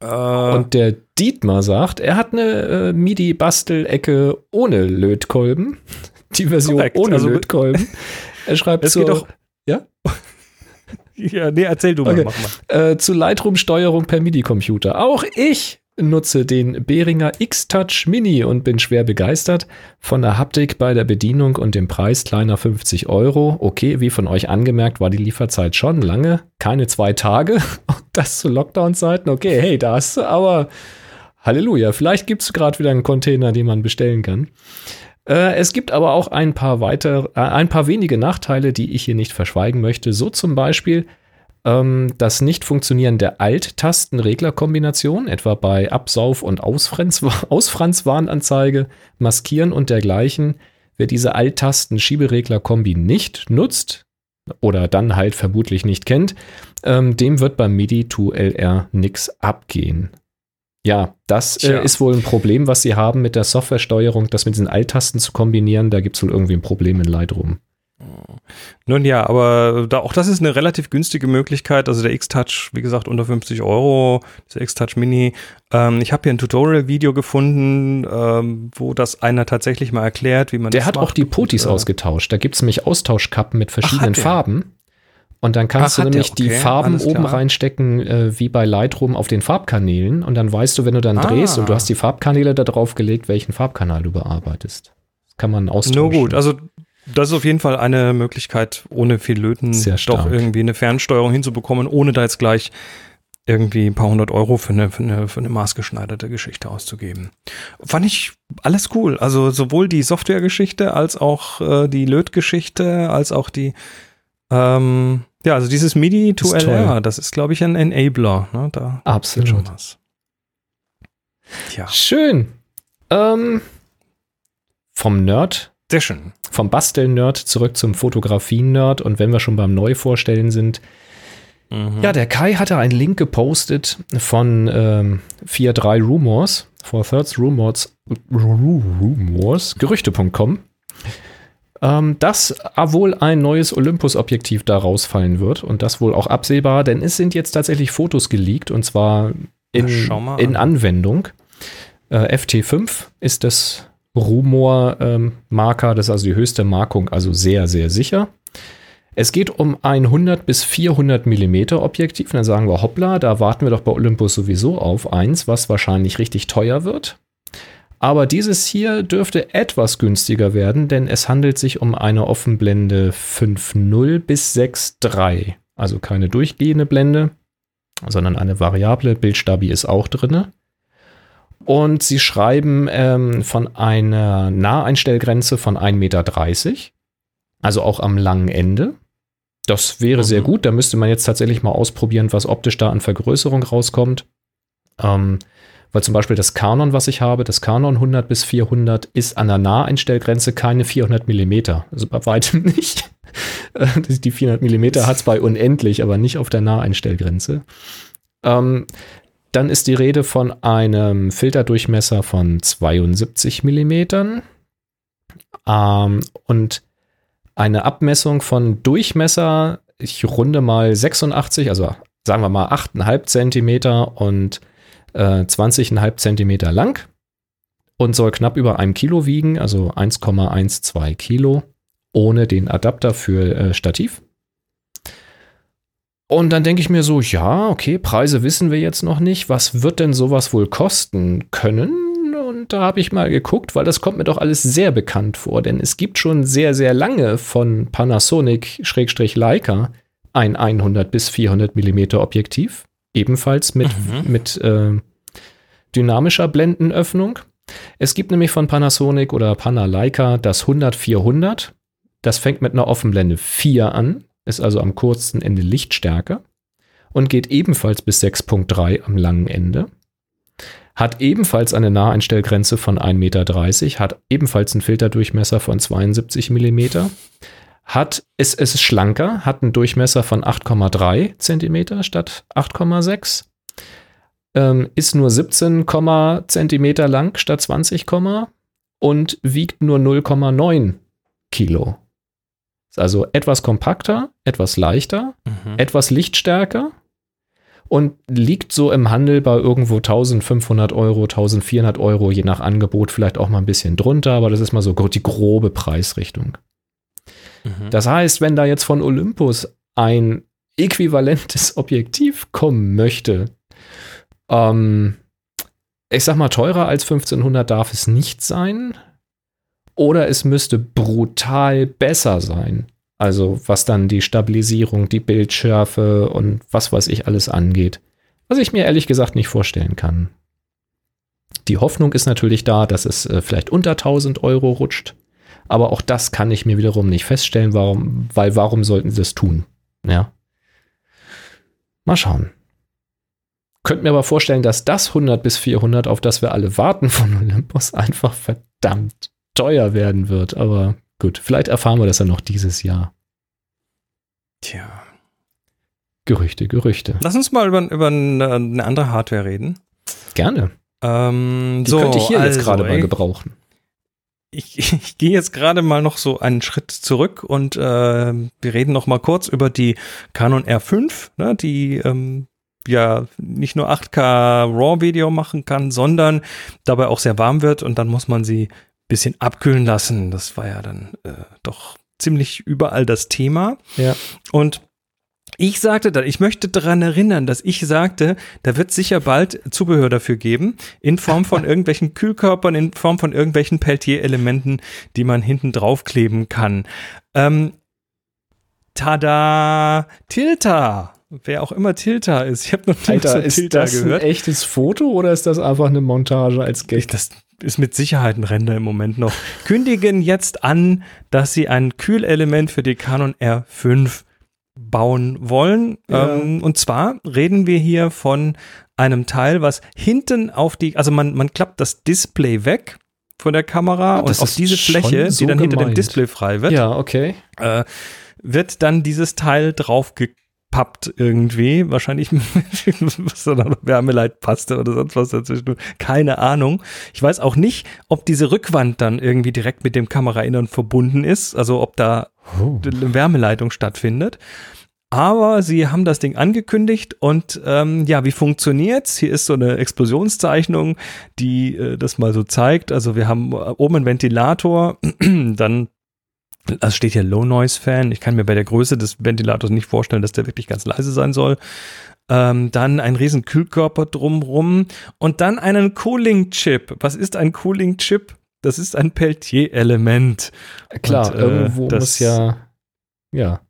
Äh, Und der Dietmar sagt, er hat eine äh, MIDI-Bastelecke ohne Lötkolben. Die Version Korrekt, ohne also- Lötkolben. Er schreibt Es zur, geht doch- Ja? ja, nee, erzähl du mal, Okay. mal. äh, zu Lightroom-Steuerung per MIDI-Computer. Auch ich nutze den Behringer X-Touch Mini und bin schwer begeistert von der Haptik bei der Bedienung und dem Preis kleiner 50 Euro. Okay, wie von euch angemerkt, war die Lieferzeit schon lange, keine zwei Tage. Und das zu Lockdown-Zeiten. Okay, hey, da hast du aber Halleluja. Vielleicht gibt es gerade wieder einen Container, den man bestellen kann. Äh, es gibt aber auch ein paar weitere, äh, ein paar wenige Nachteile, die ich hier nicht verschweigen möchte. So zum Beispiel ähm, das Nicht-Funktionieren der Alt-Tasten-Regler-Kombination, etwa bei Absauf- und Ausfranz Ausfranz-Warnanzeige, Maskieren und dergleichen. Wer diese Alt-Tasten-Schieberegler-Kombi nicht nutzt oder dann halt vermutlich nicht kennt, ähm, dem wird beim MIDI 2LR nix abgehen. Ja, das äh, ist wohl ein Problem, was sie haben mit der Softwaresteuerung, das mit diesen Alt-Tasten zu kombinieren. Da gibt es wohl irgendwie ein Problem in Lightroom. Nun ja, aber da, auch das ist eine relativ günstige Möglichkeit. Also der X-Touch, wie gesagt, unter 50 Euro, der X-Touch Mini. Ähm, ich habe hier ein Tutorial-Video gefunden, ähm, wo das einer tatsächlich mal erklärt, wie man Der das hat auch macht die und, Potis äh, ausgetauscht. Da gibt es nämlich Austauschkappen mit verschiedenen der? Farben. Und dann kannst Ach, du nämlich die Okay, Farben alles oben klar. reinstecken, äh, wie bei Lightroom auf den Farbkanälen. Und dann weißt du, wenn du dann Ah. drehst und du hast die Farbkanäle da drauf gelegt, welchen Farbkanal du bearbeitest. Das kann man austauschen. Nur gut, also das ist auf jeden Fall eine Möglichkeit, ohne viel Löten doch irgendwie eine Fernsteuerung hinzubekommen, ohne da jetzt gleich irgendwie ein paar hundert Euro für eine, für eine, für eine maßgeschneiderte Geschichte auszugeben. Fand ich alles cool. Also sowohl die Softwaregeschichte als auch äh, die Lötgeschichte, als auch die ähm, ja, also dieses MIDI to Ist LR, toll. das ist, glaube ich, ein Enabler. Ne? Da Absolut. schon was. Tja, Schön. Ähm, vom Nerd, sehr schön. vom Basteln-Nerd zurück zum Fotografien-Nerd. Und wenn wir schon beim Neuvorstellen sind, Mhm. Ja, der Kai hatte einen Link gepostet von ähm, 4.3 Rumors, 4 Thirds Rumors, Rumors, Gerüchte.com, ähm, dass wohl ein neues Olympus-Objektiv da rausfallen wird und das wohl auch absehbar, denn es sind jetzt tatsächlich Fotos geleakt und zwar in, Na, in an. Anwendung. Äh, FT5 ist das Rumor-Marker, das ist also die höchste Markung, also sehr, sehr sicher. Es geht um ein 100 bis 400 Millimeter Objektiv. Und dann sagen wir, hoppla, da warten wir doch bei Olympus sowieso auf eins, was wahrscheinlich richtig teuer wird. Aber dieses hier dürfte etwas günstiger werden, denn es handelt sich um eine Offenblende 5.0 bis 6.3. Also keine durchgehende Blende, sondern eine variable. Bildstabi ist auch drinne. Und sie schreiben ähm, von einer Naheinstellgrenze von 1,30 Meter. Also auch am langen Ende. Das wäre sehr Mhm. gut. Da müsste man jetzt tatsächlich mal ausprobieren, was optisch da an Vergrößerung rauskommt. Ähm, weil zum Beispiel das Canon, was ich habe, das Canon 100 bis 400, ist an der Naheinstellgrenze keine 400 Millimeter. Also bei weitem nicht. Die 400 Millimeter hat es bei unendlich, aber nicht auf der Naheinstellgrenze. Ähm, dann ist die Rede von einem Filterdurchmesser von 72 Millimetern. Ähm, und eine Abmessung von Durchmesser, ich runde mal 86, also sagen wir mal 8,5 Zentimeter und äh, 20,5 Zentimeter lang und soll knapp über einem Kilo wiegen, also 1,12 Kilo, ohne den Adapter für äh, Stativ. Und dann denke ich mir so, ja, okay, Preise wissen wir jetzt noch nicht. Was wird denn sowas wohl kosten können? Und da habe ich mal geguckt, weil das kommt mir doch alles sehr bekannt vor, denn es gibt schon sehr, sehr lange von Panasonic-Leica ein 100 bis 400 Millimeter Objektiv, ebenfalls mit, mhm. mit äh, dynamischer Blendenöffnung. Es gibt nämlich von Panasonic oder Panaleika das 100-400. Das fängt mit einer Offenblende 4 an, ist also am kurzen Ende lichtstärker und geht ebenfalls bis 6.3 am langen Ende. Hat ebenfalls eine Naheinstellgrenze von 1,30 Meter, hat ebenfalls einen Filterdurchmesser von 72 Millimeter. Hat, es, es ist schlanker, hat einen Durchmesser von 8,3 Zentimeter statt 8,6 ähm, ist nur 17, Zentimeter lang statt 20, und wiegt nur 0,9 Kilo. Ist also etwas kompakter, etwas leichter, mhm. etwas lichtstärker und liegt so im Handel bei irgendwo 1500 Euro, 1400 Euro, je nach Angebot vielleicht auch mal ein bisschen drunter, aber das ist mal so die grobe Preisrichtung. Mhm. Das heißt, wenn da jetzt von Olympus ein äquivalentes Objektiv kommen möchte, ähm, ich sag mal, teurer als 1500 darf es nicht sein. Oder es müsste brutal besser sein. Also was dann die Stabilisierung, die Bildschärfe und was weiß ich alles angeht. Was ich mir ehrlich gesagt nicht vorstellen kann. Die Hoffnung ist natürlich da, dass es äh, vielleicht unter 1000 Euro rutscht. Aber auch das kann ich mir wiederum nicht feststellen, warum, weil warum sollten sie das tun? Ja. Mal schauen. Könnte mir aber vorstellen, dass das 100 bis 400, auf das wir alle warten von Olympus, einfach verdammt teuer werden wird. Aber gut, vielleicht erfahren wir das ja noch dieses Jahr. Tja. Gerüchte, Gerüchte. Lass uns mal über, über eine andere Hardware reden. Gerne. Ähm, Die so, könnte ich hier also, jetzt gerade mal ey, gebrauchen. Ich, ich gehe jetzt gerade mal noch so einen Schritt zurück und äh, wir reden noch mal kurz über die Canon R5, ne, die ähm, ja nicht nur 8K RAW-Video machen kann, sondern dabei auch sehr warm wird und dann muss man sie ein bisschen abkühlen lassen. Das war ja dann äh, doch ziemlich überall das Thema. Ja. Und ich sagte dann, ich möchte daran erinnern, dass ich sagte, da wird sicher bald Zubehör dafür geben, in Form von irgendwelchen Kühlkörpern, in Form von irgendwelchen Peltier-Elementen, die man hinten draufkleben kann. Ähm, tada! Tilta! Wer auch immer Tilta ist. Ich habe noch nie Alter, ist Tilta das gehört. ein echtes Foto oder ist das einfach eine Montage als Gag? Das ist mit Sicherheit ein Render im Moment noch. Kündigen jetzt an, dass sie ein Kühlelement für die Canon R5 bauen wollen. Ja. Ähm, und zwar reden wir hier von einem Teil, was hinten auf die, also man, man klappt das Display weg von der Kamera Ah, und auf diese Fläche, so die dann hinter dem gemeint. Display frei wird, Ja, okay. äh, wird dann dieses Teil draufgepappt irgendwie. Wahrscheinlich was noch Wärmeleitpaste oder sonst was dazwischen. Keine Ahnung. Ich weiß auch nicht, ob diese Rückwand dann irgendwie direkt mit dem Kamerainnern verbunden ist. Also ob da Oh. eine Wärmeleitung stattfindet. Aber sie haben das Ding angekündigt und ähm, ja, wie funktioniert's? Hier ist so eine Explosionszeichnung, die äh, das mal so zeigt. Also wir haben äh, oben einen Ventilator, dann also steht hier Low Noise Fan. Ich kann mir bei der Größe des Ventilators nicht vorstellen, dass der wirklich ganz leise sein soll. Ähm, dann ein riesen Kühlkörper drumrum und dann einen Cooling Chip. Was ist ein Cooling Chip? Das ist ein Peltier-Element. Klar, Und, äh, irgendwo das- muss ja, ja,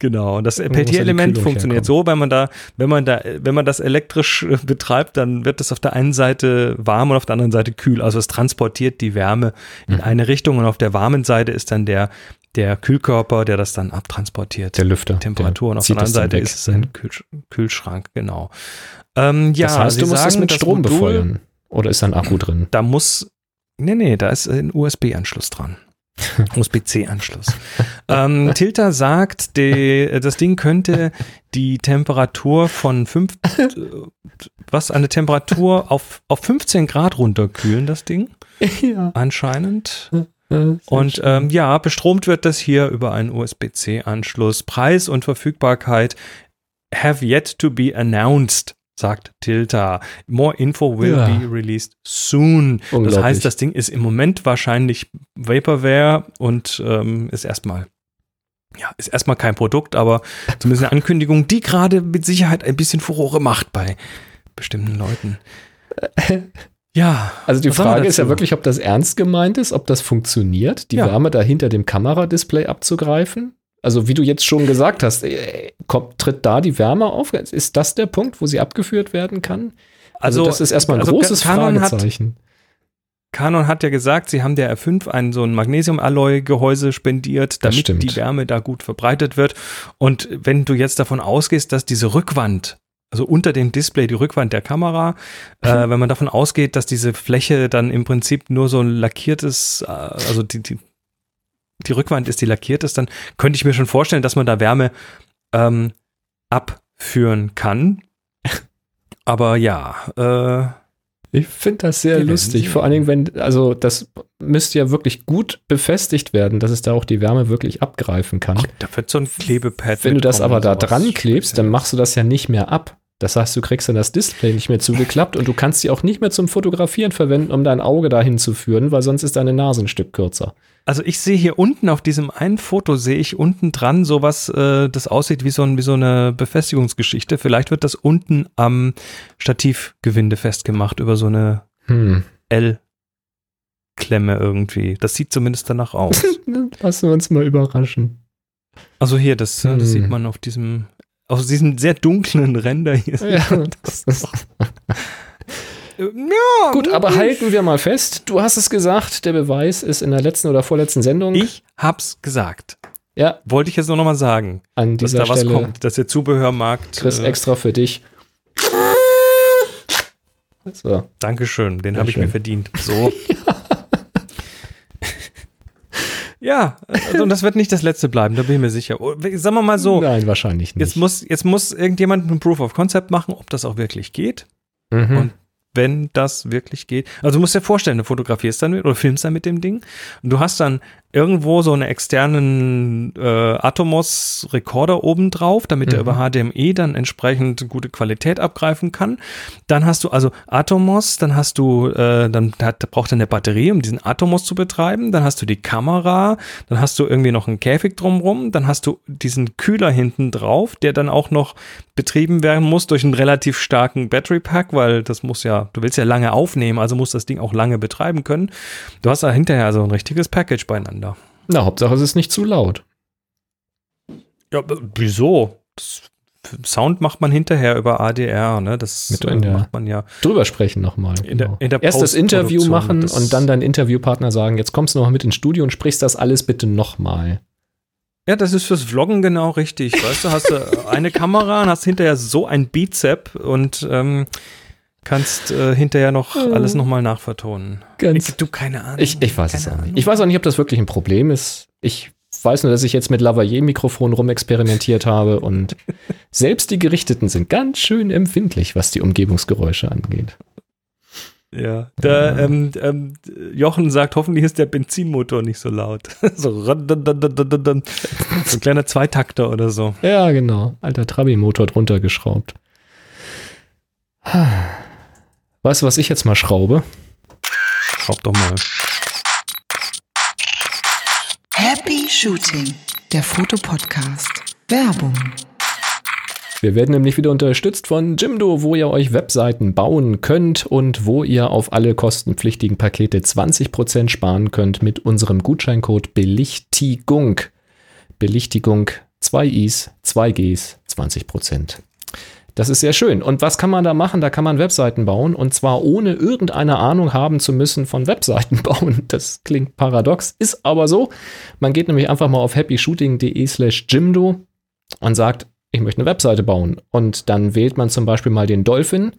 Genau, und das die Peltier-Element funktioniert so, wenn man da, wenn man da, wenn man das elektrisch äh, betreibt, dann wird das auf der einen Seite warm und auf der anderen Seite kühl. Also es transportiert die Wärme in Mhm. eine Richtung und auf der warmen Seite ist dann der, der Kühlkörper, der das dann abtransportiert. der Lüfter. Temperatur und der auf der anderen Seite weg. ist es ein Kühl Kühlschrank, genau. Ähm, ja, das heißt, Sie du musst es sagen, mit das Strom befeuern. Oder ist da ein Akku drin? Da muss, nee, nee, da ist ein USB-Anschluss dran. USB-C-Anschluss. ähm, Tilta sagt, die, das Ding könnte die Temperatur von fünf, äh, was, eine Temperatur auf, auf 15 Grad runterkühlen, das Ding, ja. anscheinend. Und ähm, ja, bestromt wird das hier über einen USB-C-Anschluss. Preis und Verfügbarkeit have yet to be announced, sagt Tilta. More info will Ja. be released soon. Das heißt, das Ding ist im Moment wahrscheinlich Vaporware und ähm, ist erstmal ja, ist erstmal kein Produkt, aber zumindest eine Ankündigung, die gerade mit Sicherheit ein bisschen Furore macht bei bestimmten Leuten. Ja. Also die Frage ist ja wirklich, ob das ernst gemeint ist, ob das funktioniert, die Ja. Wärme da hinter dem Kameradisplay abzugreifen. Also wie du jetzt schon gesagt hast, äh, kommt, tritt da die Wärme auf? Ist das der Punkt, wo sie abgeführt werden kann? Also, das ist erstmal ein also großes Canon hat, Fragezeichen. Canon hat ja gesagt, sie haben der R5 ein so ein Magnesium-Alloy-Gehäuse spendiert, damit die Wärme da gut verbreitet wird. Und wenn du jetzt davon ausgehst, dass diese Rückwand, also unter dem Display die Rückwand der Kamera, äh, wenn man davon ausgeht, dass diese Fläche dann im Prinzip nur so ein lackiertes, äh, also die, die, die Rückwand ist, die lackiert ist, dann könnte ich mir schon vorstellen, dass man da Wärme ähm, abführen kann. Aber ja, äh, Ich finde das sehr lustig. Vor allen Dingen, wenn, also das müsste ja wirklich gut befestigt werden, dass es da auch die Wärme wirklich abgreifen kann. da wird so ein Klebepad. Wenn du das aber da dran klebst, dann machst du das ja nicht mehr ab. Das heißt, du kriegst dann das Display nicht mehr zugeklappt und du kannst sie auch nicht mehr zum Fotografieren verwenden, um dein Auge dahin zu führen, weil sonst ist deine Nase ein Stück kürzer. Also ich sehe hier unten auf diesem einen Foto, sehe ich unten dran sowas, äh, das aussieht wie so, ein, wie so eine Befestigungsgeschichte. Vielleicht wird das unten am Stativgewinde festgemacht über so eine Hm. L-Klemme irgendwie. Das sieht zumindest danach aus. Lassen wir uns mal überraschen. Also hier, das, äh, Hm. das sieht man auf diesem, auf diesem sehr dunklen Ränder hier. Ja, das ist ja, Gut, aber halten wir mal fest. Du hast es gesagt, der Beweis ist in der letzten oder vorletzten Sendung. Ich hab's gesagt. Ja, Wollte ich jetzt nur noch mal sagen, an dass dieser da was Stelle, kommt, dass der Zubehörmarkt. Chris, äh, extra für dich. So. Dankeschön, den habe ich mir verdient. So. ja, also das wird nicht das letzte bleiben, da bin ich mir sicher. Oh, Sagen wir mal so, Nein, wahrscheinlich nicht. jetzt muss, jetzt muss irgendjemand ein Proof of Concept machen, ob das auch wirklich geht. mhm. und- Wenn das wirklich geht. Also du musst dir vorstellen, du fotografierst dann mit oder filmst dann mit dem Ding und du hast dann irgendwo so einen externen äh, Atomos-Rekorder oben drauf, damit der Mhm. über HDMI dann entsprechend gute Qualität abgreifen kann. Dann hast du also Atomos, dann hast du, äh, dann hat, braucht er eine Batterie, um diesen Atomos zu betreiben. Dann hast du die Kamera, dann hast du irgendwie noch einen Käfig drumrum, dann hast du diesen Kühler hinten drauf, der dann auch noch betrieben werden muss durch einen relativ starken Battery Pack, weil das muss ja, du willst ja lange aufnehmen, also muss das Ding auch lange betreiben können. Du hast da hinterher also ein richtiges Package beieinander. Na, Hauptsache es ist nicht zu laut. Ja, wieso? Das Sound macht man hinterher über ADR, ne? Das Mit in der- macht man ja. Drüber sprechen nochmal. In der- in der Erst das Interview machen das- und dann dein Interviewpartner sagen, jetzt kommst du noch mit ins Studio und sprichst das alles bitte nochmal. Ja, das ist fürs Vloggen genau richtig. Weißt du, hast du eine Kamera und hast hinterher so ein Bizep und ähm, kannst äh, hinterher noch alles nochmal nachvertonen. Ganz Ich, du, keine Ahnung. Ich, ich weiß es auch nicht. Ich weiß auch nicht, ob das wirklich ein Problem ist. Ich weiß nur, dass ich jetzt mit Lavalier-Mikrofon rumexperimentiert habe und selbst die Gerichteten sind ganz schön empfindlich, was die Umgebungsgeräusche angeht. Ja, der, ähm, ähm, Jochen sagt, hoffentlich ist der Benzinmotor nicht so laut. so, so ein kleiner Zweitakter oder so. Ja, genau. Alter Trabi-Motor drunter geschraubt. Weißt du, was ich jetzt mal schraube? Schraub doch mal. Happy Shooting, der Fotopodcast. Werbung. Wir werden nämlich wieder unterstützt von Jimdo, wo ihr euch Webseiten bauen könnt und wo ihr auf alle kostenpflichtigen Pakete 20% sparen könnt mit unserem Gutscheincode Belichtigung. Belichtigung 2 Is, 2 Gs, 20%. Das ist sehr schön. Und was kann man da machen? Da kann man Webseiten bauen und zwar ohne irgendeine Ahnung haben zu müssen von Webseiten bauen. Das klingt paradox, ist aber so. Man geht nämlich einfach mal auf happyshooting.de slash Jimdo und sagt, ich möchte eine Webseite bauen. Und dann wählt man zum Beispiel mal den Dolphin,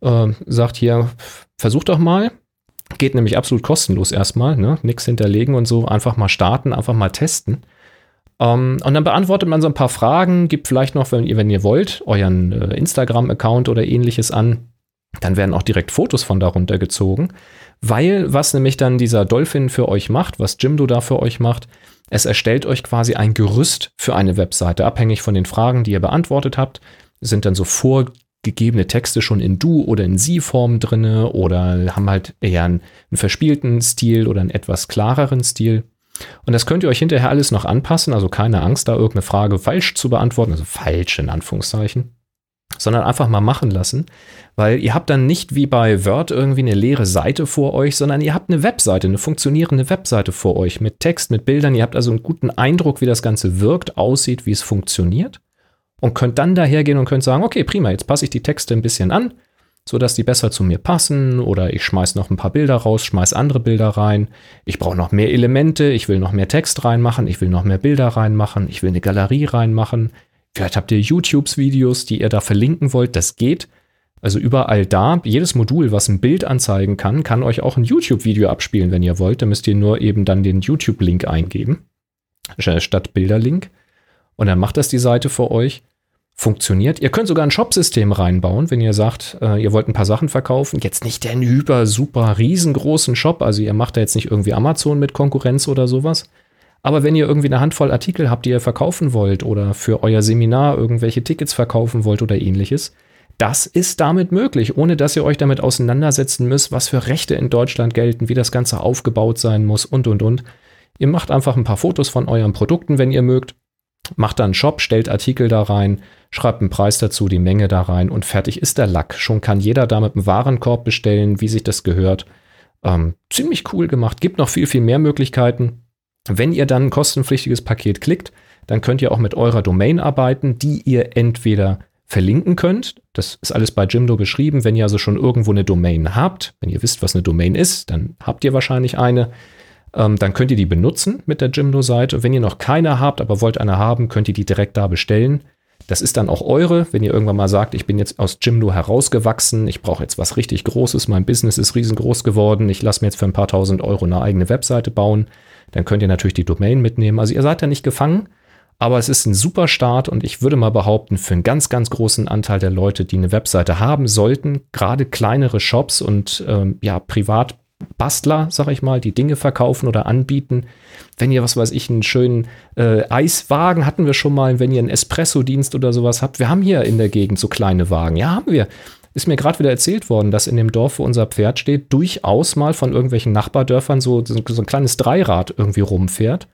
äh, sagt hier, versuch doch mal. Geht nämlich absolut kostenlos erstmal, ne? Nichts hinterlegen und so, einfach mal starten, einfach mal testen. Ähm, und dann beantwortet man so ein paar Fragen, gibt vielleicht noch, wenn ihr, wenn ihr wollt, euren äh, Instagram-Account oder ähnliches an. Dann werden auch direkt Fotos von darunter gezogen. Weil, was nämlich dann dieser Dolphin für euch macht, was Jimdo da für euch macht, es erstellt euch quasi ein Gerüst für eine Webseite, abhängig von den Fragen, die ihr beantwortet habt. Sind dann so gegebene Texte schon in Du- oder in Sie-Form drinne oder haben halt eher einen, einen verspielten Stil oder einen etwas klareren Stil. Und das könnt ihr euch hinterher alles noch anpassen, also keine Angst, da irgendeine Frage falsch zu beantworten, also falsch in Anführungszeichen, sondern einfach mal machen lassen, weil ihr habt dann nicht wie bei Word irgendwie eine leere Seite vor euch, sondern ihr habt eine Webseite, eine funktionierende Webseite vor euch mit Text, mit Bildern. Ihr habt also einen guten Eindruck, wie das Ganze wirkt, aussieht, wie es funktioniert und könnt dann dahergehen und könnt sagen, okay, prima, jetzt passe ich die Texte ein bisschen an, sodass die besser zu mir passen oder ich schmeiß noch ein paar Bilder raus, schmeiß andere Bilder rein. Ich brauche noch mehr Elemente, ich will noch mehr Text reinmachen, ich will noch mehr Bilder reinmachen, ich will eine Galerie reinmachen. Vielleicht habt ihr YouTube-Videos, die ihr da verlinken wollt, das geht. Also überall da, jedes Modul, was ein Bild anzeigen kann, kann euch auch ein YouTube-Video abspielen, wenn ihr wollt. Da müsst ihr nur eben dann den YouTube-Link eingeben, statt Bilderlink. Und dann macht das die Seite für euch funktioniert. Ihr könnt sogar ein Shop-System reinbauen, wenn ihr sagt, äh, ihr wollt ein paar Sachen verkaufen. Jetzt nicht den hyper, super, riesengroßen Shop. Also ihr macht da jetzt nicht irgendwie Amazon mit Konkurrenz oder sowas. Aber wenn ihr irgendwie eine Handvoll Artikel habt, die ihr verkaufen wollt oder für euer Seminar irgendwelche Tickets verkaufen wollt oder ähnliches, das ist damit möglich, ohne dass ihr euch damit auseinandersetzen müsst, was für Rechte in Deutschland gelten, wie das Ganze aufgebaut sein muss und, und, und. Ihr macht einfach ein paar Fotos von euren Produkten, wenn ihr mögt, macht dann einen Shop, stellt Artikel da rein, schreibt einen Preis dazu, die Menge da rein und fertig ist der Lack. Schon kann jeder da mit einem Warenkorb bestellen, wie sich das gehört. Ähm, ziemlich cool gemacht. Gibt noch viel, viel mehr Möglichkeiten. Wenn ihr dann ein kostenpflichtiges Paket klickt, dann könnt ihr auch mit eurer Domain arbeiten, die ihr entweder verlinken könnt. Das ist alles bei Jimdo beschrieben. Wenn ihr also schon irgendwo eine Domain habt, wenn ihr wisst, was eine Domain ist, dann habt ihr wahrscheinlich eine. Ähm, dann könnt ihr die benutzen mit der Jimdo-Seite. Wenn ihr noch keine habt, aber wollt eine haben, könnt ihr die direkt da bestellen. Das ist dann auch eure, wenn ihr irgendwann mal sagt, ich bin jetzt aus Jimdo herausgewachsen, ich brauche jetzt was richtig Großes, mein Business ist riesengroß geworden, ich lasse mir jetzt für ein paar tausend Euro eine eigene Webseite bauen, dann könnt ihr natürlich die Domain mitnehmen. Also ihr seid ja nicht gefangen, aber es ist ein super Start und ich würde mal behaupten, für einen ganz, ganz großen Anteil der Leute, die eine Webseite haben sollten, gerade kleinere Shops und ähm, ja, privat Bastler, sag ich mal, die Dinge verkaufen oder anbieten. Wenn ihr, was weiß ich, einen schönen äh, Eiswagen hatten wir schon mal, wenn ihr einen Espresso-Dienst oder sowas habt. Wir haben hier in der Gegend so kleine Wagen. Ja, haben wir. Ist mir gerade wieder erzählt worden, dass in dem Dorf, wo unser Pferd steht, durchaus mal von irgendwelchen Nachbardörfern so, so ein kleines Dreirad irgendwie rumfährt.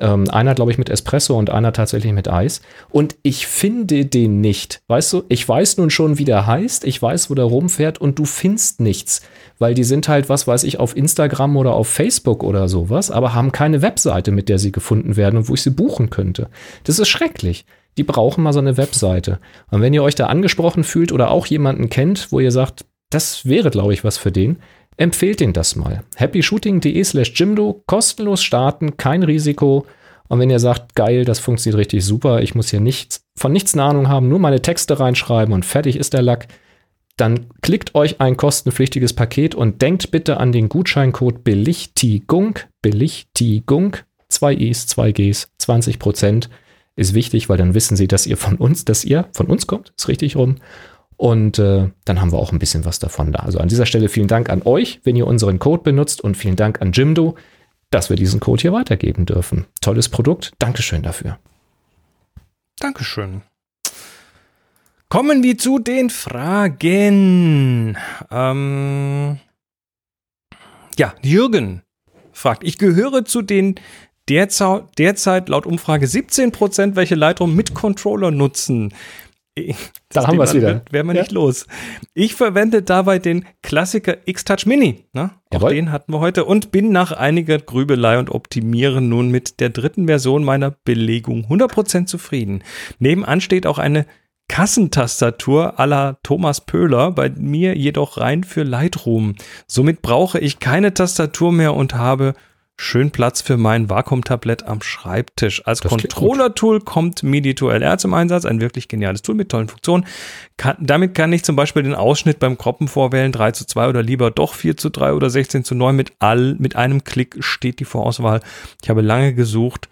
Ähm, einer, glaube ich, mit Espresso und einer tatsächlich mit Eis. Und ich finde den nicht. Weißt du, ich weiß nun schon, wie der heißt, ich weiß, wo der rumfährt und du findest nichts. Weil die sind halt, was weiß ich, auf Instagram oder auf Facebook oder sowas, aber haben keine Webseite, mit der sie gefunden werden und wo ich sie buchen könnte. Das ist schrecklich. Die brauchen mal so eine Webseite. Und wenn ihr euch da angesprochen fühlt oder auch jemanden kennt, wo ihr sagt, das wäre, glaube ich, was für den, Empfehlt den das mal. happyshooting.de slash Jimdo, kostenlos starten, kein Risiko. Und wenn ihr sagt, geil, das funktioniert richtig super, ich muss hier nichts, von nichts eine Ahnung haben, nur meine Texte reinschreiben und fertig ist der Lack, dann klickt euch ein kostenpflichtiges Paket und denkt bitte an den Gutscheincode Belichtigung, Belichtigung, zwei I's, zwei G's, 20 Prozent ist wichtig, weil dann wissen sie, dass ihr von uns, dass ihr von uns kommt, ist richtig rum. Und äh, dann haben wir auch ein bisschen was davon da. Also an dieser Stelle vielen Dank an euch, wenn ihr unseren Code benutzt und vielen Dank an Jimdo, dass wir diesen Code hier weitergeben dürfen. Tolles Produkt. Dankeschön dafür. Dankeschön. Kommen wir zu den Fragen. Ähm ja, Jürgen fragt, ich gehöre zu den derzeit, laut Umfrage 17 Prozent, welche Lightroom mit Controller nutzen. Da haben wir es wieder. Wären wir ja. nicht los. Ich verwende dabei den Klassiker X-Touch Mini. Ne? Auch den hatten wir heute und bin nach einiger Grübelei und Optimieren nun mit der dritten Version meiner Belegung 100% zufrieden. Nebenan steht auch eine Kassentastatur à la Thomas Pöhler, bei mir jedoch rein für Lightroom. Somit brauche ich keine Tastatur mehr und habe schön Platz für mein Vakuum-Tablett am Schreibtisch. Als Controller-Tool kommt MIDI-to-LR zum Einsatz, ein wirklich geniales Tool mit tollen Funktionen. Kann, damit kann ich zum Beispiel den Ausschnitt beim Kroppen vorwählen, 3 zu 2 oder lieber doch 4 zu 3 oder 16 zu 9. Mit, all, mit einem Klick steht die Vorauswahl. Ich habe lange gesucht,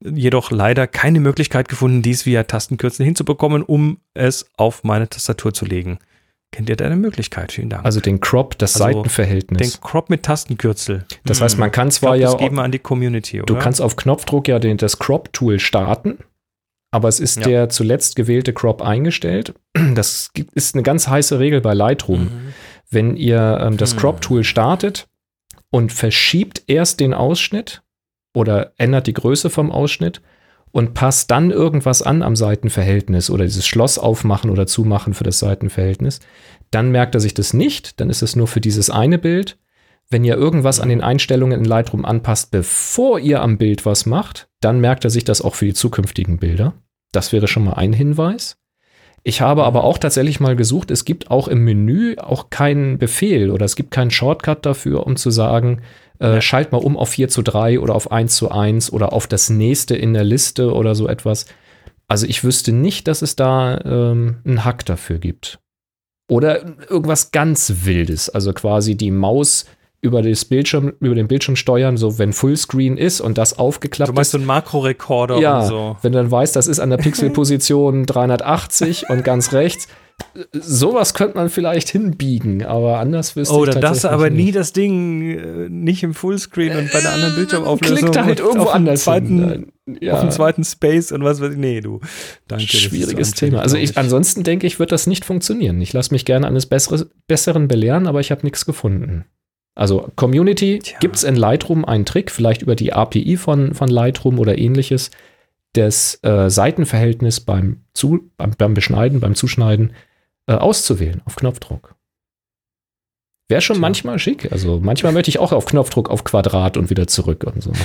jedoch leider keine Möglichkeit gefunden, dies via Tastenkürzel hinzubekommen, um es auf meine Tastatur zu legen. Kennt ihr da eine Möglichkeit? Vielen Dank. Also den Crop, das also Seitenverhältnis. Den Crop mit Tastenkürzel. Das heißt, man kann zwar glaub, ja. Das geben wir an die Community, oder? Du kannst auf Knopfdruck ja den, das Crop-Tool starten. aber es ist Ja. der zuletzt gewählte Crop eingestellt. Das ist eine ganz heiße Regel bei Lightroom. Mhm. Wenn ihr ähm, das Hm. Crop-Tool startet und verschiebt erst den Ausschnitt oder ändert die Größe vom Ausschnitt und passt dann irgendwas an am Seitenverhältnis oder dieses Schloss aufmachen oder zumachen für das Seitenverhältnis, dann merkt er sich das nicht, dann ist es nur für dieses eine Bild. Wenn ihr irgendwas an den Einstellungen in Lightroom anpasst, bevor ihr am Bild was macht, dann merkt er sich das auch für die zukünftigen Bilder. Das wäre schon mal ein Hinweis. Ich habe aber auch tatsächlich mal gesucht, es gibt auch im Menü auch keinen Befehl oder es gibt keinen Shortcut dafür, um zu sagen, äh, schalt mal um auf 4 zu 3 oder auf 1 zu 1 oder auf das nächste in der Liste oder so etwas. Also ich wüsste nicht, dass es da ähm, einen Hack dafür gibt. Oder irgendwas ganz Wildes, also quasi die Maus über, das Bildschirm, über den Bildschirm steuern, so wenn Fullscreen ist und das aufgeklappt Du meinst ist. so einen Makrorekorder Ja, und so. wenn du dann weißt, das ist an der Pixelposition 380 und ganz rechts. Sowas könnte man vielleicht hinbiegen, aber anders wüsste Oh, ich tatsächlich aber nicht. nie das Ding äh, nicht im Fullscreen und bei der anderen Bildschirmauflösung. Klickt da halt irgendwo anders Zweiten, hin. Ja, Auf dem zweiten Space und was weiß ich. Nee, du. Danke. das ist schwieriges so Thema. Also ich, ansonsten denke ich, wird das nicht funktionieren. Ich lasse mich gerne eines Bessere, Besseren belehren, aber ich habe nichts gefunden. Also Community, gibt es in Lightroom einen Trick, vielleicht über die API von, von Lightroom oder ähnliches, das äh, Seitenverhältnis beim, Zu, beim, beim Beschneiden, beim Zuschneiden äh, auszuwählen auf Knopfdruck. Wäre schon Tja. manchmal schick. Also manchmal möchte ich auch auf Knopfdruck auf Quadrat und wieder zurück und so.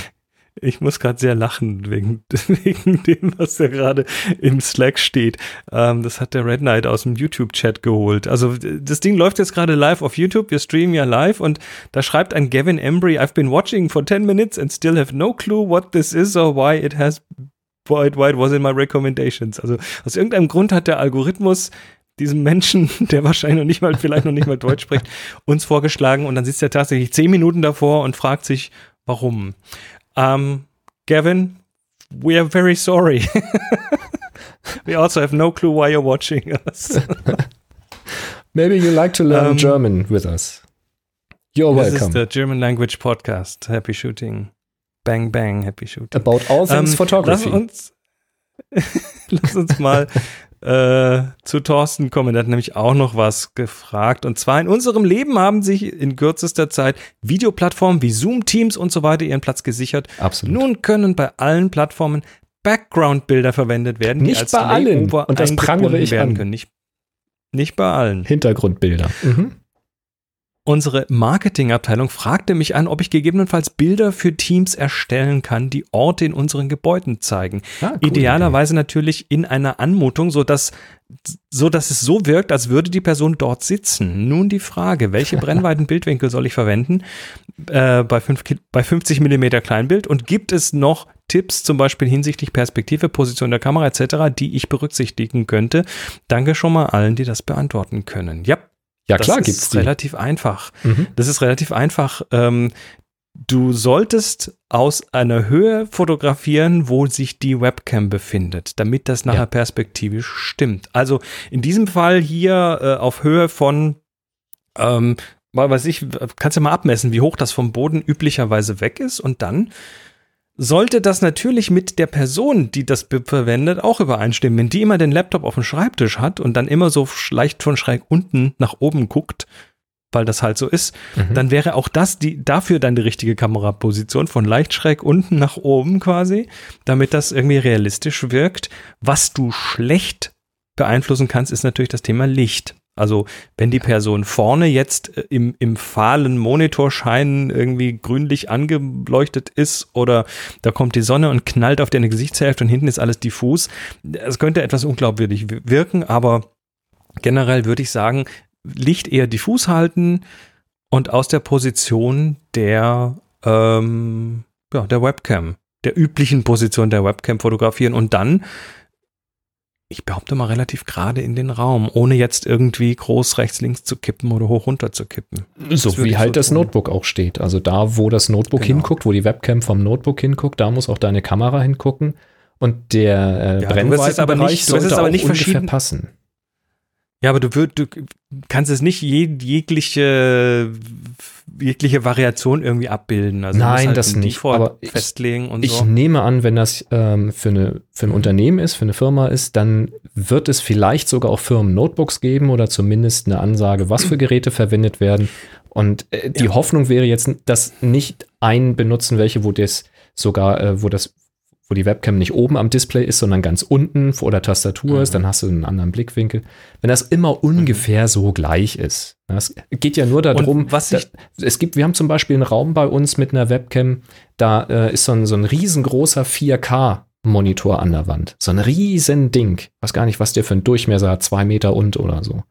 Ich muss gerade sehr lachen wegen, wegen dem, was da gerade im Slack steht. Ähm, das hat der Red Knight aus dem YouTube-Chat geholt. Also das Ding läuft jetzt gerade live auf YouTube. Wir streamen ja live und da schreibt ein Gavin Embry, I've been watching for 10 minutes and still have no clue what this is or why it has why it, why it was in my recommendations. Also aus irgendeinem Grund hat der Algorithmus diesem Menschen, der wahrscheinlich noch nicht mal, vielleicht noch nicht mal Deutsch spricht, uns vorgeschlagen und dann sitzt er tatsächlich zehn Minuten davor und fragt sich, warum. Um, Gavin, we are very sorry. we also have no clue why you're watching us. Maybe you like to learn Ähm, German with us. You're This is welcome. the German Language Podcast. Happy shooting. Bang, bang, happy shooting. About all things Ähm, photography. Lass uns, lass uns mal äh, zu Thorsten kommen. Der hat nämlich auch noch was gefragt. Und zwar in unserem Leben haben sich in kürzester Zeit Videoplattformen wie Zoom, Teams und so weiter ihren Platz gesichert. Absolut. Nun können bei allen Plattformen Background-Bilder verwendet werden, die Nicht als bei allen. Und das prangere ich werden an. können. Nicht, nicht bei allen. Hintergrundbilder. Mhm. Unsere Marketingabteilung fragte mich an, ob ich gegebenenfalls Bilder für Teams erstellen kann, die Orte in unseren Gebäuden zeigen. Ah, cool. Idealerweise natürlich in einer Anmutung, so dass, so dass es so wirkt, als würde die Person dort sitzen. Nun die Frage, welche Brennweiten-Bildwinkel soll ich verwenden äh, bei, fünf, bei 50 Millimeter Kleinbild und gibt es noch Tipps, zum Beispiel hinsichtlich Perspektive, Position der Kamera etc., die ich berücksichtigen könnte? Danke schon mal allen, die das beantworten können. Ja, Ja, das klar ist gibt's die. relativ einfach. Mhm. Das ist relativ einfach. Ähm, du solltest aus einer Höhe fotografieren, wo sich die Webcam befindet, damit das nachher Ja. perspektivisch stimmt. Also in diesem Fall hier äh, auf Höhe von, ähm, weiß ich, kannst du mal abmessen, wie hoch das vom Boden üblicherweise weg ist und dann sollte das natürlich mit der Person, die das be- verwendet, auch übereinstimmen. Wenn die immer den Laptop auf dem Schreibtisch hat und dann immer so leicht von schräg unten nach oben guckt, weil das halt so ist, Mhm. dann wäre auch das die, dafür dann die richtige Kameraposition von leicht schräg unten nach oben quasi, damit das irgendwie realistisch wirkt. Was du schlecht beeinflussen kannst, ist natürlich das Thema Licht. Also wenn die Person vorne jetzt äh, im, im fahlen Monitorschein irgendwie grünlich angeleuchtet ist oder da kommt die Sonne und knallt auf deine Gesichtshälfte und hinten ist alles diffus, es könnte etwas unglaubwürdig wir- wirken, aber generell würde ich sagen, Licht eher diffus halten und aus der Position der, ähm, ja, der Webcam, der üblichen Position der Webcam fotografieren und dann ich behaupte mal relativ gerade in den Raum, ohne jetzt irgendwie groß rechts, links zu kippen oder hoch runter zu kippen. So wie halt so das tun. Notebook auch steht. Also da, wo das Notebook Genau. hinguckt, wo die Webcam vom Notebook hinguckt, da muss auch deine Kamera hingucken. Und der äh, Ja, du wirst es aber Brennweitenbereich nicht- sollte aber nicht ungefähr passen. Ja, aber du, würd, du kannst es nicht je, jegliche, jegliche Variation irgendwie abbilden. Also Nein, halt das nicht, aber ich- festlegen und Ich so. nehme an, wenn das ähm, für, eine, für ein Unternehmen ist, für eine Firma ist, dann wird es vielleicht sogar auch Firmen-Notebooks geben oder zumindest eine Ansage, was für Geräte verwendet werden. Und äh, die Hoffnung wäre jetzt, dass nicht ein benutzen welche, wo das sogar, äh, wo das, wo die Webcam nicht oben am Display ist, sondern ganz unten vor der Tastatur ist, dann hast du einen anderen Blickwinkel. Wenn das immer ungefähr so gleich ist. Es geht ja nur darum, was da, ich- es gibt, wir haben zum Beispiel einen Raum bei uns mit einer Webcam, da äh, ist so ein, so ein riesengroßer 4K-Monitor an der Wand. So ein riesen Ding. Weiß gar nicht, was der für einen Durchmesser hat, zwei Meter und oder so.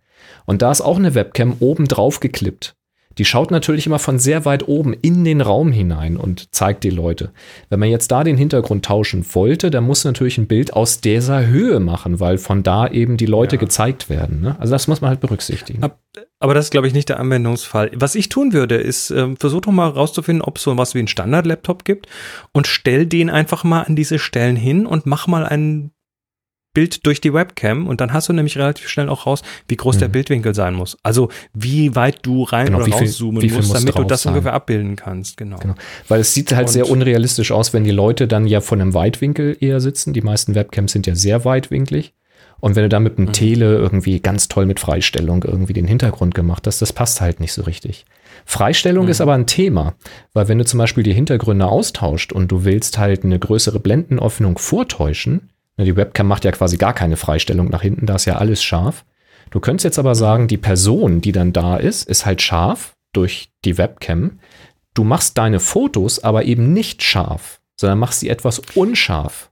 Und da ist auch eine Webcam oben drauf geklippt. Die schaut natürlich immer von sehr weit oben in den Raum hinein und zeigt die Leute. Wenn man jetzt da den Hintergrund tauschen wollte, dann muss natürlich ein Bild aus dieser Höhe machen, weil von da eben die Leute gezeigt werden. Ne? Also das muss man halt berücksichtigen. Ab- Aber das ist, glaube ich, nicht der Anwendungsfall. Was ich tun würde, ist, ähm, versuch doch mal rauszufinden, ob es so was wie einen Standard-Laptop gibt und stell den einfach mal an diese Stellen hin und mach mal ein Bild durch die Webcam und dann hast du nämlich relativ schnell auch raus, wie groß der Mhm. Bildwinkel sein muss. Also wie weit du rein Genau, oder wie viel- rauszoomen viel musst, muss damit du das sein. ungefähr abbilden kannst. Genau. Genau. Weil es sieht halt Und- sehr unrealistisch aus, wenn die Leute dann ja von einem Weitwinkel eher sitzen. Die meisten Webcams sind ja sehr weitwinklig. Und wenn du da mit einem Tele irgendwie ganz toll mit Freistellung irgendwie den Hintergrund gemacht hast, das passt halt nicht so richtig. Freistellung ist aber ein Thema, weil wenn du zum Beispiel die Hintergründe austauscht und du willst halt eine größere Blendenöffnung vortäuschen, die Webcam macht ja quasi gar keine Freistellung nach hinten, da ist ja alles scharf. Du könntest jetzt aber sagen, die Person, die dann da ist, ist halt scharf durch die Webcam. Du machst deine Fotos aber eben nicht scharf, sondern machst sie etwas unscharf.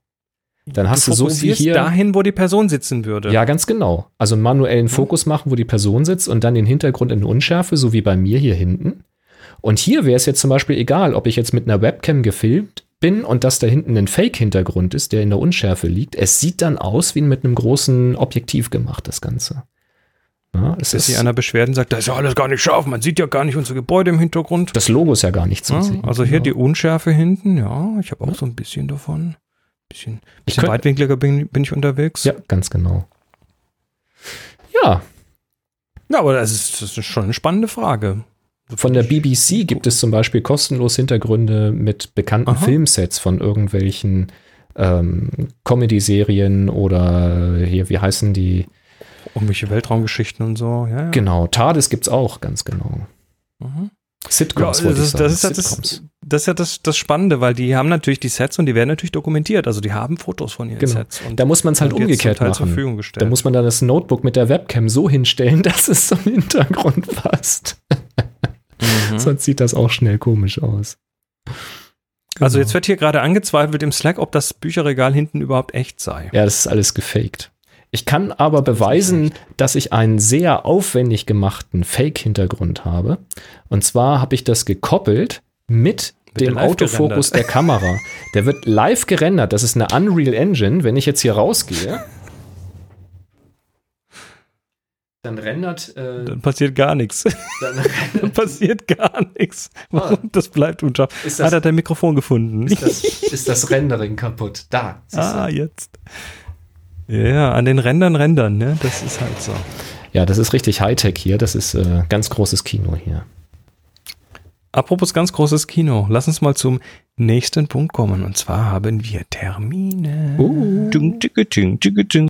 Dann hast du, so wie fokussierst hier. dahin, wo die Person sitzen würde. Ja, ganz genau. Also einen manuellen Fokus machen, wo die Person sitzt und dann den Hintergrund in Unschärfe, so wie bei mir hier hinten. Und hier wäre es jetzt zum Beispiel egal, ob ich jetzt mit einer Webcam gefilmt bin und dass da hinten ein Fake-Hintergrund ist, der in der Unschärfe liegt. Es sieht dann aus wie mit einem großen Objektiv gemacht, das Ganze. Ja, es sich ist, einer beschwert und sagt, das ist ja alles gar nicht scharf, man sieht ja gar nicht unsere Gebäude im Hintergrund. das Logo ist ja gar nicht zu Ja, sehen. also hier die Genau. Unschärfe hinten, ja, ich habe auch so ein bisschen davon. Bisschen, bisschen könnt- weitwinkliger bin, bin ich unterwegs. Ja, ganz genau. Ja, Ja, aber das ist, das ist schon eine spannende Frage. Von der BBC gibt es zum Beispiel kostenlos Hintergründe mit bekannten Aha. Filmsets von irgendwelchen ähm, Comedy-Serien oder hier, wie heißen die? Irgendwelche Weltraumgeschichten und so, ja. ja. Genau, TARDIS gibt es auch, ganz genau. Mhm. Ja, Sitcoms das, wollte ich ist, das, ist ja Sitcoms. das, das ist ja das, das Spannende, weil die haben natürlich die Sets und die werden natürlich dokumentiert. Also die haben Fotos von ihren Genau. Sets. Und Da muss man es halt umgekehrt machen. Da muss man dann das Notebook mit der Webcam so hinstellen, dass es zum Hintergrund passt. Mhm. Sonst sieht das auch schnell komisch aus. Also Genau. jetzt wird hier gerade angezweifelt im Slack, ob das Bücherregal hinten überhaupt echt sei. Ja, das ist alles gefaked. Ich kann aber beweisen, dass ich einen sehr aufwendig gemachten Fake-Hintergrund habe. Und zwar habe ich das gekoppelt mit dem Autofokus der Kamera. Der wird live gerendert. Das ist eine Unreal Engine. Wenn ich jetzt hier rausgehe, dann rendert, äh, Dann passiert gar nichts. dann Dann passiert gar nichts. Warum? Das bleibt unscharf. ist Hat das, er dein Mikrofon gefunden? ist das, ist das Rendering kaputt. Da. siehst du. ah, jetzt. Ja, an den Rändern rendern, ne? Das ist halt so. Ja, das ist richtig Hightech hier. Das ist äh, ganz großes Kino hier. Apropos ganz großes Kino, lass uns mal zum nächsten Punkt kommen. Und zwar haben wir Termine. Uh. Ding, ding, ding, ding, ding.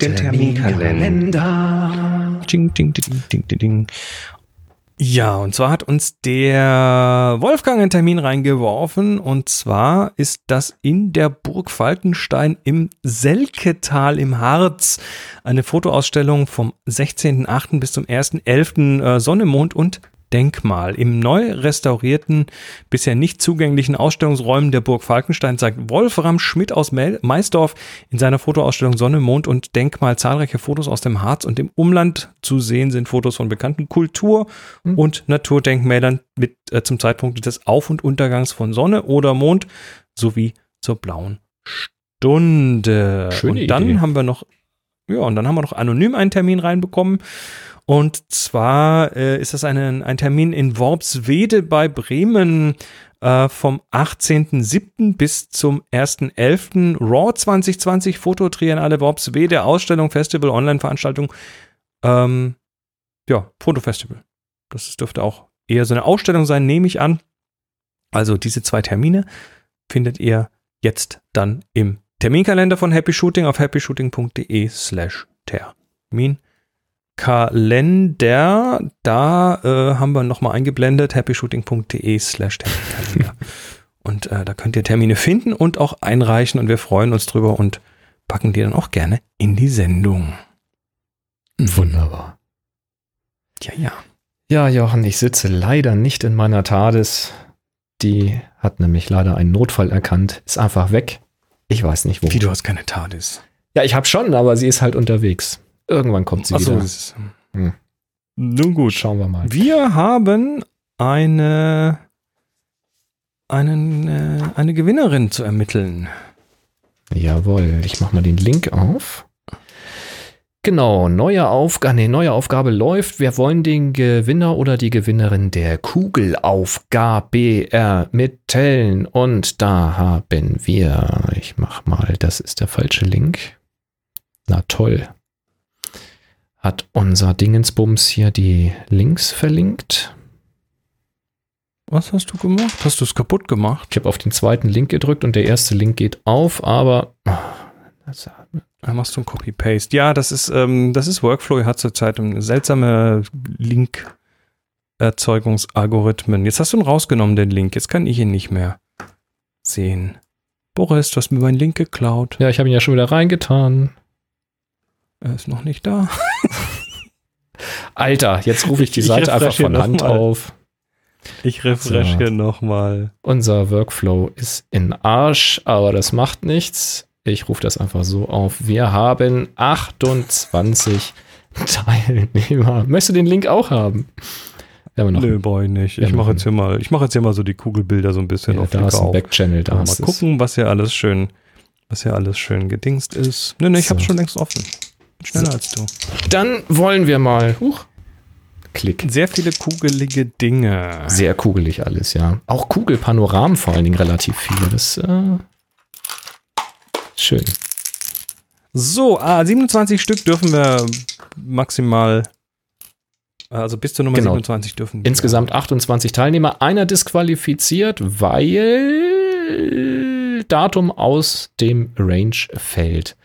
Den Terminkalender. Ding, ding, ding, ding, ding, ding. Ja, und zwar hat uns der Wolfgang einen Termin reingeworfen. Und zwar ist das in der Burg Falkenstein im Selketal im Harz. Eine Fotoausstellung vom 16.08. bis zum 1.11. äh, Sonne, Mond und Denkmal. Im neu restaurierten, bisher nicht zugänglichen Ausstellungsräumen der Burg Falkenstein zeigt Wolfram Schmidt aus Mel Maisdorf in seiner Fotoausstellung Sonne, Mond und Denkmal zahlreiche Fotos aus dem Harz und dem Umland. Zu sehen sind Fotos von bekannten Kultur- und Naturdenkmälern mit, äh, zum Zeitpunkt des Auf- und Untergangs von Sonne oder Mond sowie zur blauen Stunde. Schöne und dann Idee. haben wir noch, ja, und dann haben wir noch anonym einen Termin reinbekommen. Und zwar äh, ist das ein, ein Termin in Worpswede bei Bremen äh, vom 18.07. bis zum 1.11. RAW 2020 Fototriennale Worpswede Ausstellung, Festival, Online-Veranstaltung Ähm, ja, Fotofestival. Das dürfte auch eher so eine Ausstellung sein, nehme ich an. Also diese zwei Termine findet ihr jetzt dann im Terminkalender von Happy Shooting auf happyshooting.de slash Termin. Kalender, da äh, haben wir nochmal eingeblendet, happyshooting.de slash Terminkalender. und äh, da könnt ihr Termine finden und auch einreichen und wir freuen uns drüber und packen die dann auch gerne in die Sendung. Wunderbar. Ja, ja. Ja, Jochen, ich sitze leider nicht in meiner TARDIS. Die hat nämlich leider einen Notfall erkannt, ist einfach weg. Ich weiß nicht wo. Wie, du hast keine TARDIS. Ja, ich habe schon, aber sie ist halt unterwegs. Irgendwann kommt sie Ach wieder. Hm. Nun gut. Schauen wir mal. Wir haben eine, einen, äh, eine Gewinnerin zu ermitteln. Jawohl, ich mache mal den Link auf. Genau, neue Aufgabe, nee, neue Aufgabe läuft. Wir wollen den Gewinner oder die Gewinnerin der Kugelaufgabe ermitteln. Und da haben wir, ich mach mal, das ist der falsche Link. Na toll. Hat unser Dingensbums hier die Links verlinkt? Was hast du gemacht? Hast du es kaputt gemacht? Ich habe auf den zweiten Link gedrückt und der erste Link geht auf, aber oh, Da machst du ein Copy-Paste. Ja, das ist, ähm, das ist Workflow. Er hat zurzeit eine seltsame Link-Erzeugungsalgorithmen. Jetzt hast du ihn rausgenommen, den Link. Jetzt kann ich ihn nicht mehr sehen. Boris, du hast mir meinen Link geklaut. ja, ich habe ihn ja schon wieder reingetan. Er ist noch nicht da. Alter, jetzt rufe ich die Ich Seite einfach refreshe von Hand mal. auf. Ich refresh So. hier nochmal. Unser Workflow ist in Arsch, aber das macht nichts. Ich rufe das einfach so auf. Wir haben 28 Teilnehmer. Möchtest du den Link auch haben? Haben noch Nö, boy, nicht. Ich mache jetzt hier mal, ich mache jetzt hier mal so die Kugelbilder so ein bisschen ja, auf da ist ein. Backchannel, da Mal gucken, was hier alles schön, was hier alles schön gedingst ist. Nö, nö, ich So. hab's schon längst offen. Bin schneller als du. Dann wollen wir mal. Huch. Klick. Sehr viele kugelige Dinge. Sehr kugelig alles, ja. Auch Kugelpanoramen vor allen Dingen relativ viele. Das äh, schön. So, ah, 27 Stück dürfen wir maximal, also bis zur Nummer Genau. 27 dürfen. wir. Insgesamt 28 Teilnehmer, einer disqualifiziert, weil Datum aus dem Range fällt.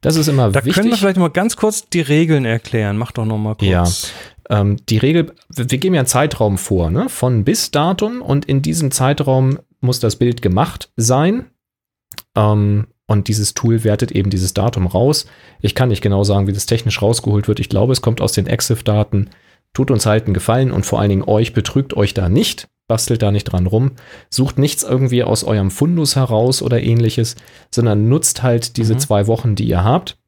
Das ist immer Da wichtig. können wir vielleicht mal ganz kurz die Regeln erklären. Mach doch noch mal kurz. Ja. ähm, die Regel, wir wir geben ja einen Zeitraum vor, ne? von bis Datum und in diesem Zeitraum muss das Bild gemacht sein. Ähm, und dieses Tool wertet eben dieses Datum raus. Ich kann nicht genau sagen, wie das technisch rausgeholt wird. Ich glaube, es kommt aus den EXIF-Daten. Tut uns halt einen Gefallen und vor allen Dingen euch betrügt euch da nicht. Bastelt da nicht dran rum. Sucht nichts irgendwie aus eurem Fundus heraus oder ähnliches, sondern nutzt halt diese Mhm. zwei Wochen, die ihr habt.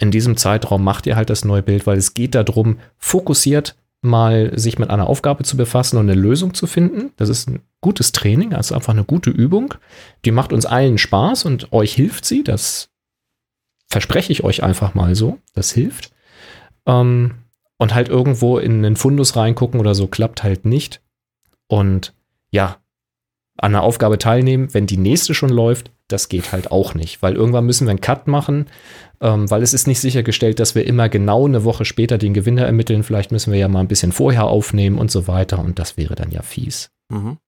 In diesem Zeitraum macht ihr halt das neue Bild, weil es geht darum, fokussiert mal sich mit einer Aufgabe zu befassen und eine Lösung zu finden. Das ist ein gutes Training, also einfach eine gute Übung. Die macht uns allen Spaß und euch hilft sie. Das verspreche ich euch einfach mal so. Das hilft. Ähm, und halt irgendwo in einen Fundus reingucken oder so klappt halt nicht. Und ja, an einer Aufgabe teilnehmen, wenn die nächste schon läuft, das geht halt auch nicht, weil irgendwann müssen wir einen Cut machen, ähm, weil es ist nicht sichergestellt, dass wir immer genau eine Woche später den Gewinner ermitteln. Vielleicht müssen wir ja mal ein bisschen vorher aufnehmen und so weiter und das wäre dann ja fies. Mhm.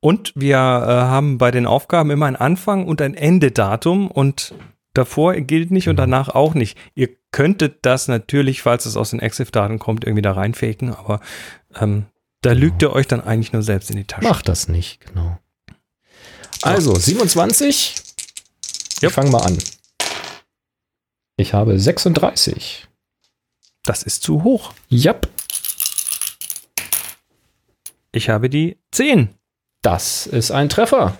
Und wir äh, haben bei den Aufgaben immer ein Anfang und ein Endedatum und davor gilt nicht und Mhm. danach auch nicht. Ihr könntet das natürlich, falls es aus den EXIF-Daten kommt, irgendwie da reinfaken, aber ähm, da lügt ihr euch dann eigentlich nur selbst in die Tasche. Macht das nicht, genau. Also, 27. Ja. Ich fange mal an. Ich habe 36. Das ist zu hoch. Jap, Ich habe die 10. das ist ein Treffer.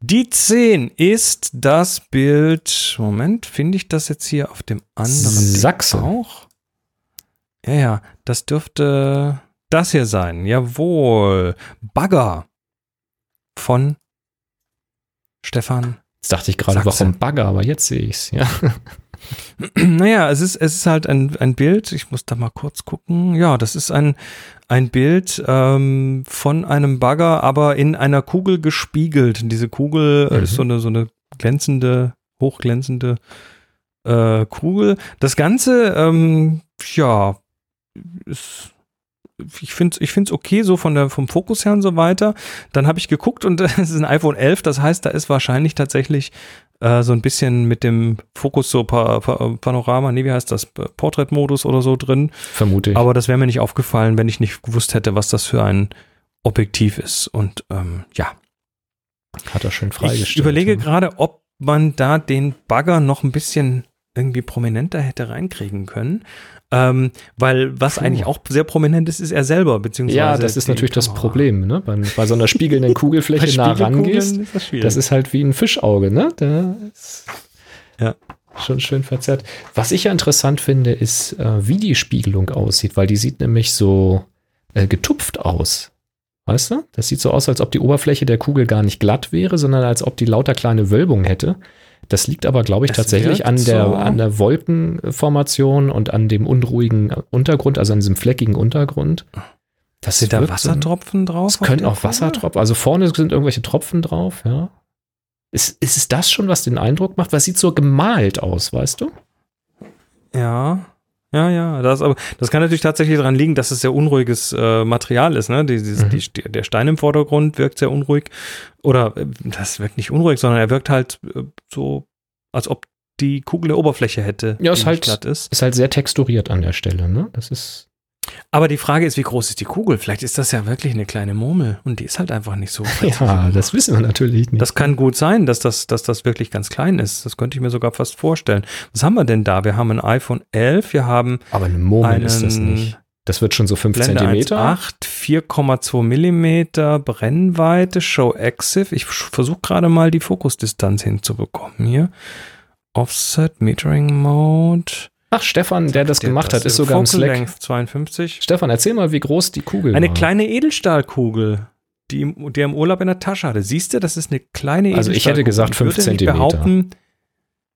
Die 10 ist das Bild. Moment, finde ich das jetzt hier auf dem anderen Sachse. auch? Ja, ja, das dürfte das hier sein. Jawohl. Bagger von Stefan. Jetzt dachte ich gerade, Sachse. warum Bagger, aber jetzt sehe ich es. Ja. naja, es ist, es ist halt ein, ein Bild. Ich muss da mal kurz gucken. Ja, das ist ein, ein Bild ähm, von einem Bagger, aber in einer Kugel gespiegelt. Und diese Kugel äh, Mhm. ist so eine, so eine glänzende, hochglänzende äh, Kugel. Das Ganze ähm, ja, ist, ich finde es ich find's okay, so von der, vom Fokus her und so weiter. Dann habe ich geguckt und es ist ein iPhone 11, das heißt, da ist wahrscheinlich tatsächlich äh, so ein bisschen mit dem Fokus so pa pa Panorama, nee, wie heißt das, Portrait-Modus oder so drin. Vermute ich. Aber das wäre mir nicht aufgefallen, wenn ich nicht gewusst hätte, was das für ein Objektiv ist. Und ähm, ja, Hat er schön freigestellt. ich überlege ne? gerade, ob man da den Bagger noch ein bisschen irgendwie prominenter hätte reinkriegen können. Ähm, weil was Puh. eigentlich auch sehr prominent ist, ist er selber, beziehungsweise. Ja, das ist natürlich das Kamera. Problem, ne? Bei, bei so einer spiegelnden Kugelfläche nah rangehst. ist das. Das ist halt wie ein Fischauge, ne? Da ist Ja. schon schön verzerrt. Was ich ja interessant finde, ist, äh, wie die Spiegelung aussieht, weil die sieht nämlich so äh, getupft aus. Weißt du? Das sieht so aus, als ob die Oberfläche der Kugel gar nicht glatt wäre, sondern als ob die lauter kleine Wölbung hätte. Das liegt aber, glaube ich, Es tatsächlich an der, so. an der Wolkenformation und an dem unruhigen Untergrund, also an diesem fleckigen Untergrund. Das Sind da so- Wassertropfen drauf? es können auch? Wassertropfen, also vorne sind irgendwelche Tropfen drauf, ja. Ist, ist es das schon, was den Eindruck macht? Es sieht so gemalt aus, weißt du? Ja. Ja, ja, das, aber, das kann natürlich tatsächlich daran liegen, dass es sehr unruhiges äh, Material ist. Ne? Dieses, Mhm. die, der Stein im Vordergrund wirkt sehr unruhig. Oder äh, das wirkt nicht unruhig, sondern er wirkt halt äh, so, als ob die Kugel eine Oberfläche hätte, Ja, ist die halt- ist. Ist halt sehr texturiert an der Stelle, ne? Das ist. Aber die Frage ist, wie groß ist die Kugel? Vielleicht ist das ja wirklich eine kleine Murmel und die ist halt einfach nicht so. Ja, das wissen wir natürlich nicht. Das kann gut sein, dass das, dass das wirklich ganz klein ist. Das könnte ich mir sogar fast vorstellen. Was haben wir denn da? Wir haben ein iPhone 11, wir haben aber eine Murmel ist das nicht. Das wird schon so 5 Blende Zentimeter. 1.8, 4,2 Millimeter Brennweite, Show Exif. Ich versuche gerade mal die Fokusdistanz hinzubekommen hier. Offset, Metering Mode. Ach, Stefan, der das gemacht hat, ist sogar im Slack. Length 52. Stefan, erzähl mal, wie groß die Kugel Eine war. kleine Edelstahlkugel, die, im- die er im Urlaub in der Tasche hatte. Siehst du, das ist eine kleine Also ich hätte Edelstahlkugel. gesagt Ich fünf würde nicht Zentimeter. behaupten,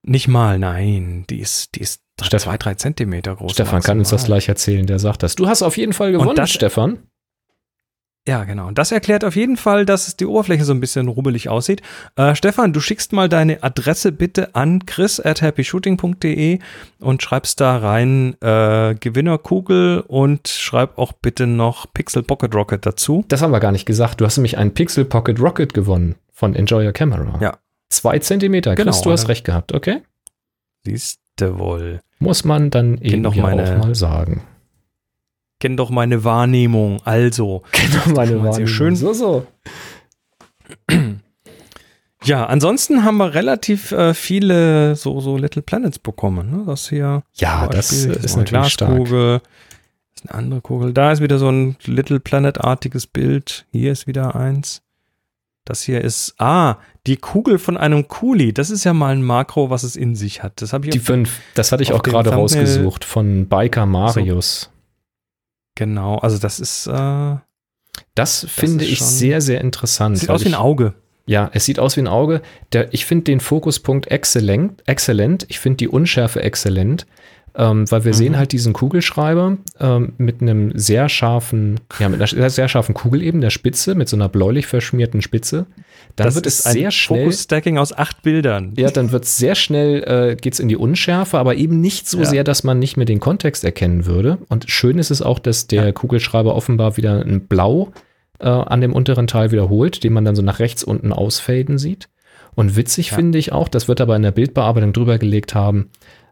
Nicht mal, nein. Die ist, die ist Stefan. zwei, drei Zentimeter groß. Stefan kann uns das maximal. gleich erzählen, der sagt das. Du hast auf jeden Fall gewonnen, das- Stefan. Ja, genau. Und das erklärt auf jeden Fall, dass die Oberfläche so ein bisschen rubbelig aussieht. Äh, Stefan, du schickst mal deine Adresse bitte an chris at happyshooting.de und schreibst da rein äh, Gewinnerkugel und schreib auch bitte noch Pixel Pocket Rocket dazu. Das haben wir gar nicht gesagt. Du hast nämlich einen Pixel Pocket Rocket gewonnen von Enjoy Your Camera. Ja. Zwei Zentimeter. Chris, Genau, du hast recht gehabt, okay? Siehst du wohl. Muss man dann eben doch ja meine- auch mal sagen. Kenn doch meine Wahrnehmung. Also, Genau, meine kann man sehr Wahrnehmung. schön- So, so. ja, ansonsten haben wir relativ äh, viele so, so Little Planets bekommen. Ne? Das hier. Ja, das Beispiel, ist eine. Glaskugel. Das ist eine andere Kugel. Da ist wieder so ein Little Planet-artiges Bild. Hier ist wieder eins. Das hier ist, ah, die Kugel von einem Kuli. Das ist ja mal ein Makro, was es in sich hat. Das habe ich Die fünf, das hatte ich auch gerade rausgesucht von Biker Marius. Genau. Also das ist, äh, Das finde ist ich sehr, sehr interessant. sieht aus wie ein ich- Auge. Ja, es sieht aus wie ein Auge. Der, ich finde den Fokuspunkt exzellent. exzellent. Ich finde die Unschärfe exzellent, ähm, weil wir Mhm. sehen halt diesen Kugelschreiber ähm, mit einem sehr scharfen, ja, mit einer sehr, scharfen Kugel eben, der Spitze, mit so einer bläulich verschmierten Spitze. Dann das wird ist es ein sehr schnell. Fokus-Stacking aus acht Bildern. Ja, dann wird es sehr schnell, äh, geht's in die Unschärfe, aber eben nicht so Ja. sehr, dass man nicht mehr den Kontext erkennen würde. Und schön ist es auch, dass der Ja. Kugelschreiber offenbar wieder ein Blau äh, an dem unteren Teil wiederholt, den man dann so nach rechts unten ausfaden sieht. Und witzig Ja. finde ich auch, das wird aber in der Bildbearbeitung drüber gelegt haben,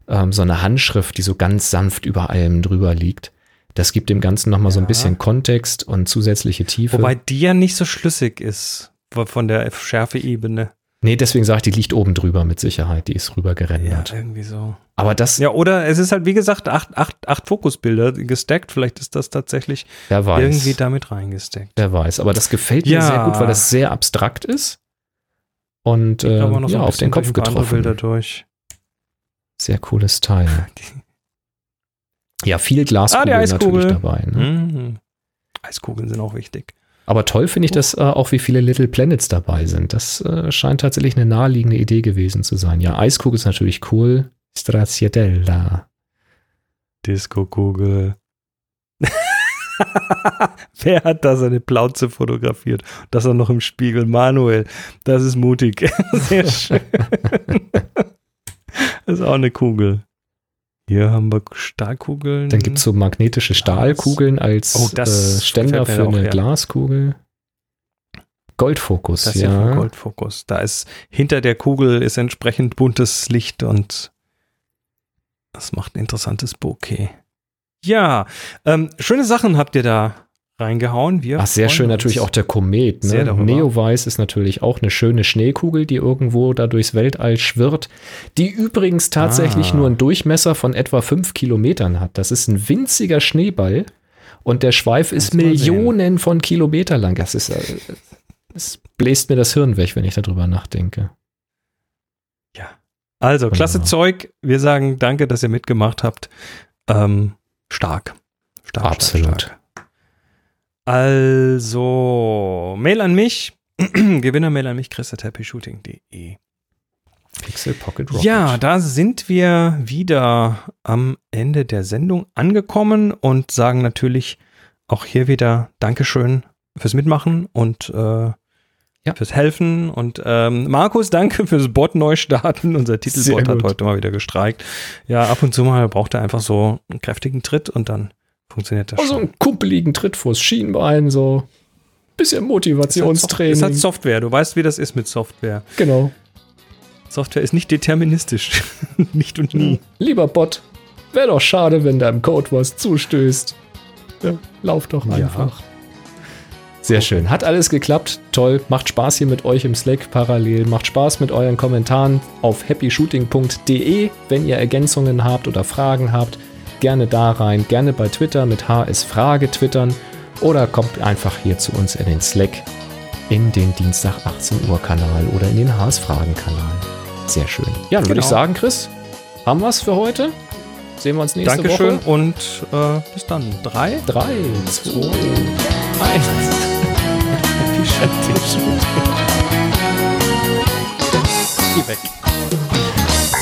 ähm, so eine Handschrift, die so ganz sanft über allem drüber liegt. Das gibt dem Ganzen nochmal so ein Ja. bisschen Kontext und zusätzliche Tiefe. Wobei die ja nicht so schlüssig ist von der Schärfeebene. nee, deswegen sage ich, die liegt oben drüber mit Sicherheit, die ist rüber gerendert. irgendwie so. Aber das, Ja, oder es ist halt, wie gesagt, acht, acht, acht Fokusbilder gestackt. Vielleicht ist das tatsächlich irgendwie damit reingesteckt. Wer weiß, aber das gefällt mir Ja. sehr gut, weil das sehr abstrakt ist. Und äh, so ja, ein auf den Kopf getroffen. Bilder durch. Sehr cooles Teil. Ja, viel Glaskugel Ah, natürlich dabei. Ne? Mhm. Eiskugeln sind auch wichtig. Aber toll finde ich das äh, auch, wie viele Little Planets dabei sind. Das äh, scheint tatsächlich eine naheliegende Idee gewesen zu sein. Ja, Eiskugel ist natürlich cool. Stracciatella. Disco-Kugel. Wer hat da seine Plauze fotografiert? Das auch noch im Spiegel. Manuel, das ist mutig. Sehr schön. Das ist auch eine Kugel. Hier haben wir Stahlkugeln. Dann gibt es so magnetische Stahlkugeln als Oh, äh, Ständer für auch, eine ja. Glaskugel. Goldfokus, Das hier ja. vom Goldfokus. Da ist hinter der Kugel ist entsprechend buntes Licht und das macht ein interessantes Bouquet. Ja, ähm, schöne Sachen habt ihr da reingehauen. Wir Ach, sehr schön natürlich auch der Komet. Ne? Neoweiß ist natürlich auch eine schöne Schneekugel, die irgendwo da durchs Weltall schwirrt, die übrigens tatsächlich Ah. nur einen Durchmesser von etwa fünf Kilometern hat. Das ist ein winziger Schneeball und der Schweif ist. Millionen von Kilometern lang. Das ist, äh, es bläst mir das Hirn weg, wenn ich darüber nachdenke. Also, klasse Wunderbar. Zeug. Wir sagen danke, dass ihr mitgemacht habt. Ähm, stark. Stark. Absolut. Stark, stark. Also, Mail an mich. Gewinner-Mail an mich, chris.happyshooting.de. Pixel Pocket Rocket. Ja, da sind wir wieder am Ende der Sendung angekommen und sagen natürlich auch hier wieder Dankeschön fürs Mitmachen und äh, fürs Helfen. Und ähm, Markus, danke fürs Bot neu starten. Unser Titelbot hat heute mal wieder gestreikt. Ja, ab und zu mal braucht er einfach so einen kräftigen Tritt und dann funktioniert das Oh, so schon. einen kumpeligen Tritt vors Schienbein, so bisschen Motivationstraining. Es hat Software. Du weißt, wie das ist mit Software. genau. Software ist nicht deterministisch. nicht und nie. Lieber Bot, wäre doch schade, wenn deinem Code was zustößt. Ja, lauf doch Ja. einfach. Sehr schön. Hat alles geklappt. Toll. Macht Spaß hier mit euch im Slack parallel. Macht Spaß mit euren Kommentaren auf happyshooting.de. Wenn ihr Ergänzungen habt oder Fragen habt, gerne da rein. Gerne bei Twitter mit HS Frage twittern. Oder kommt einfach hier zu uns in den Slack in den Dienstag 18 Uhr Kanal oder in den HS Fragen Kanal. Sehr schön. Ja, dann würde ich Genau. sagen, Chris, haben wir es für heute? Sehen wir uns nächste Dankeschön Woche. und äh, bis dann. Drei. 3, 2, 1. Geh weg.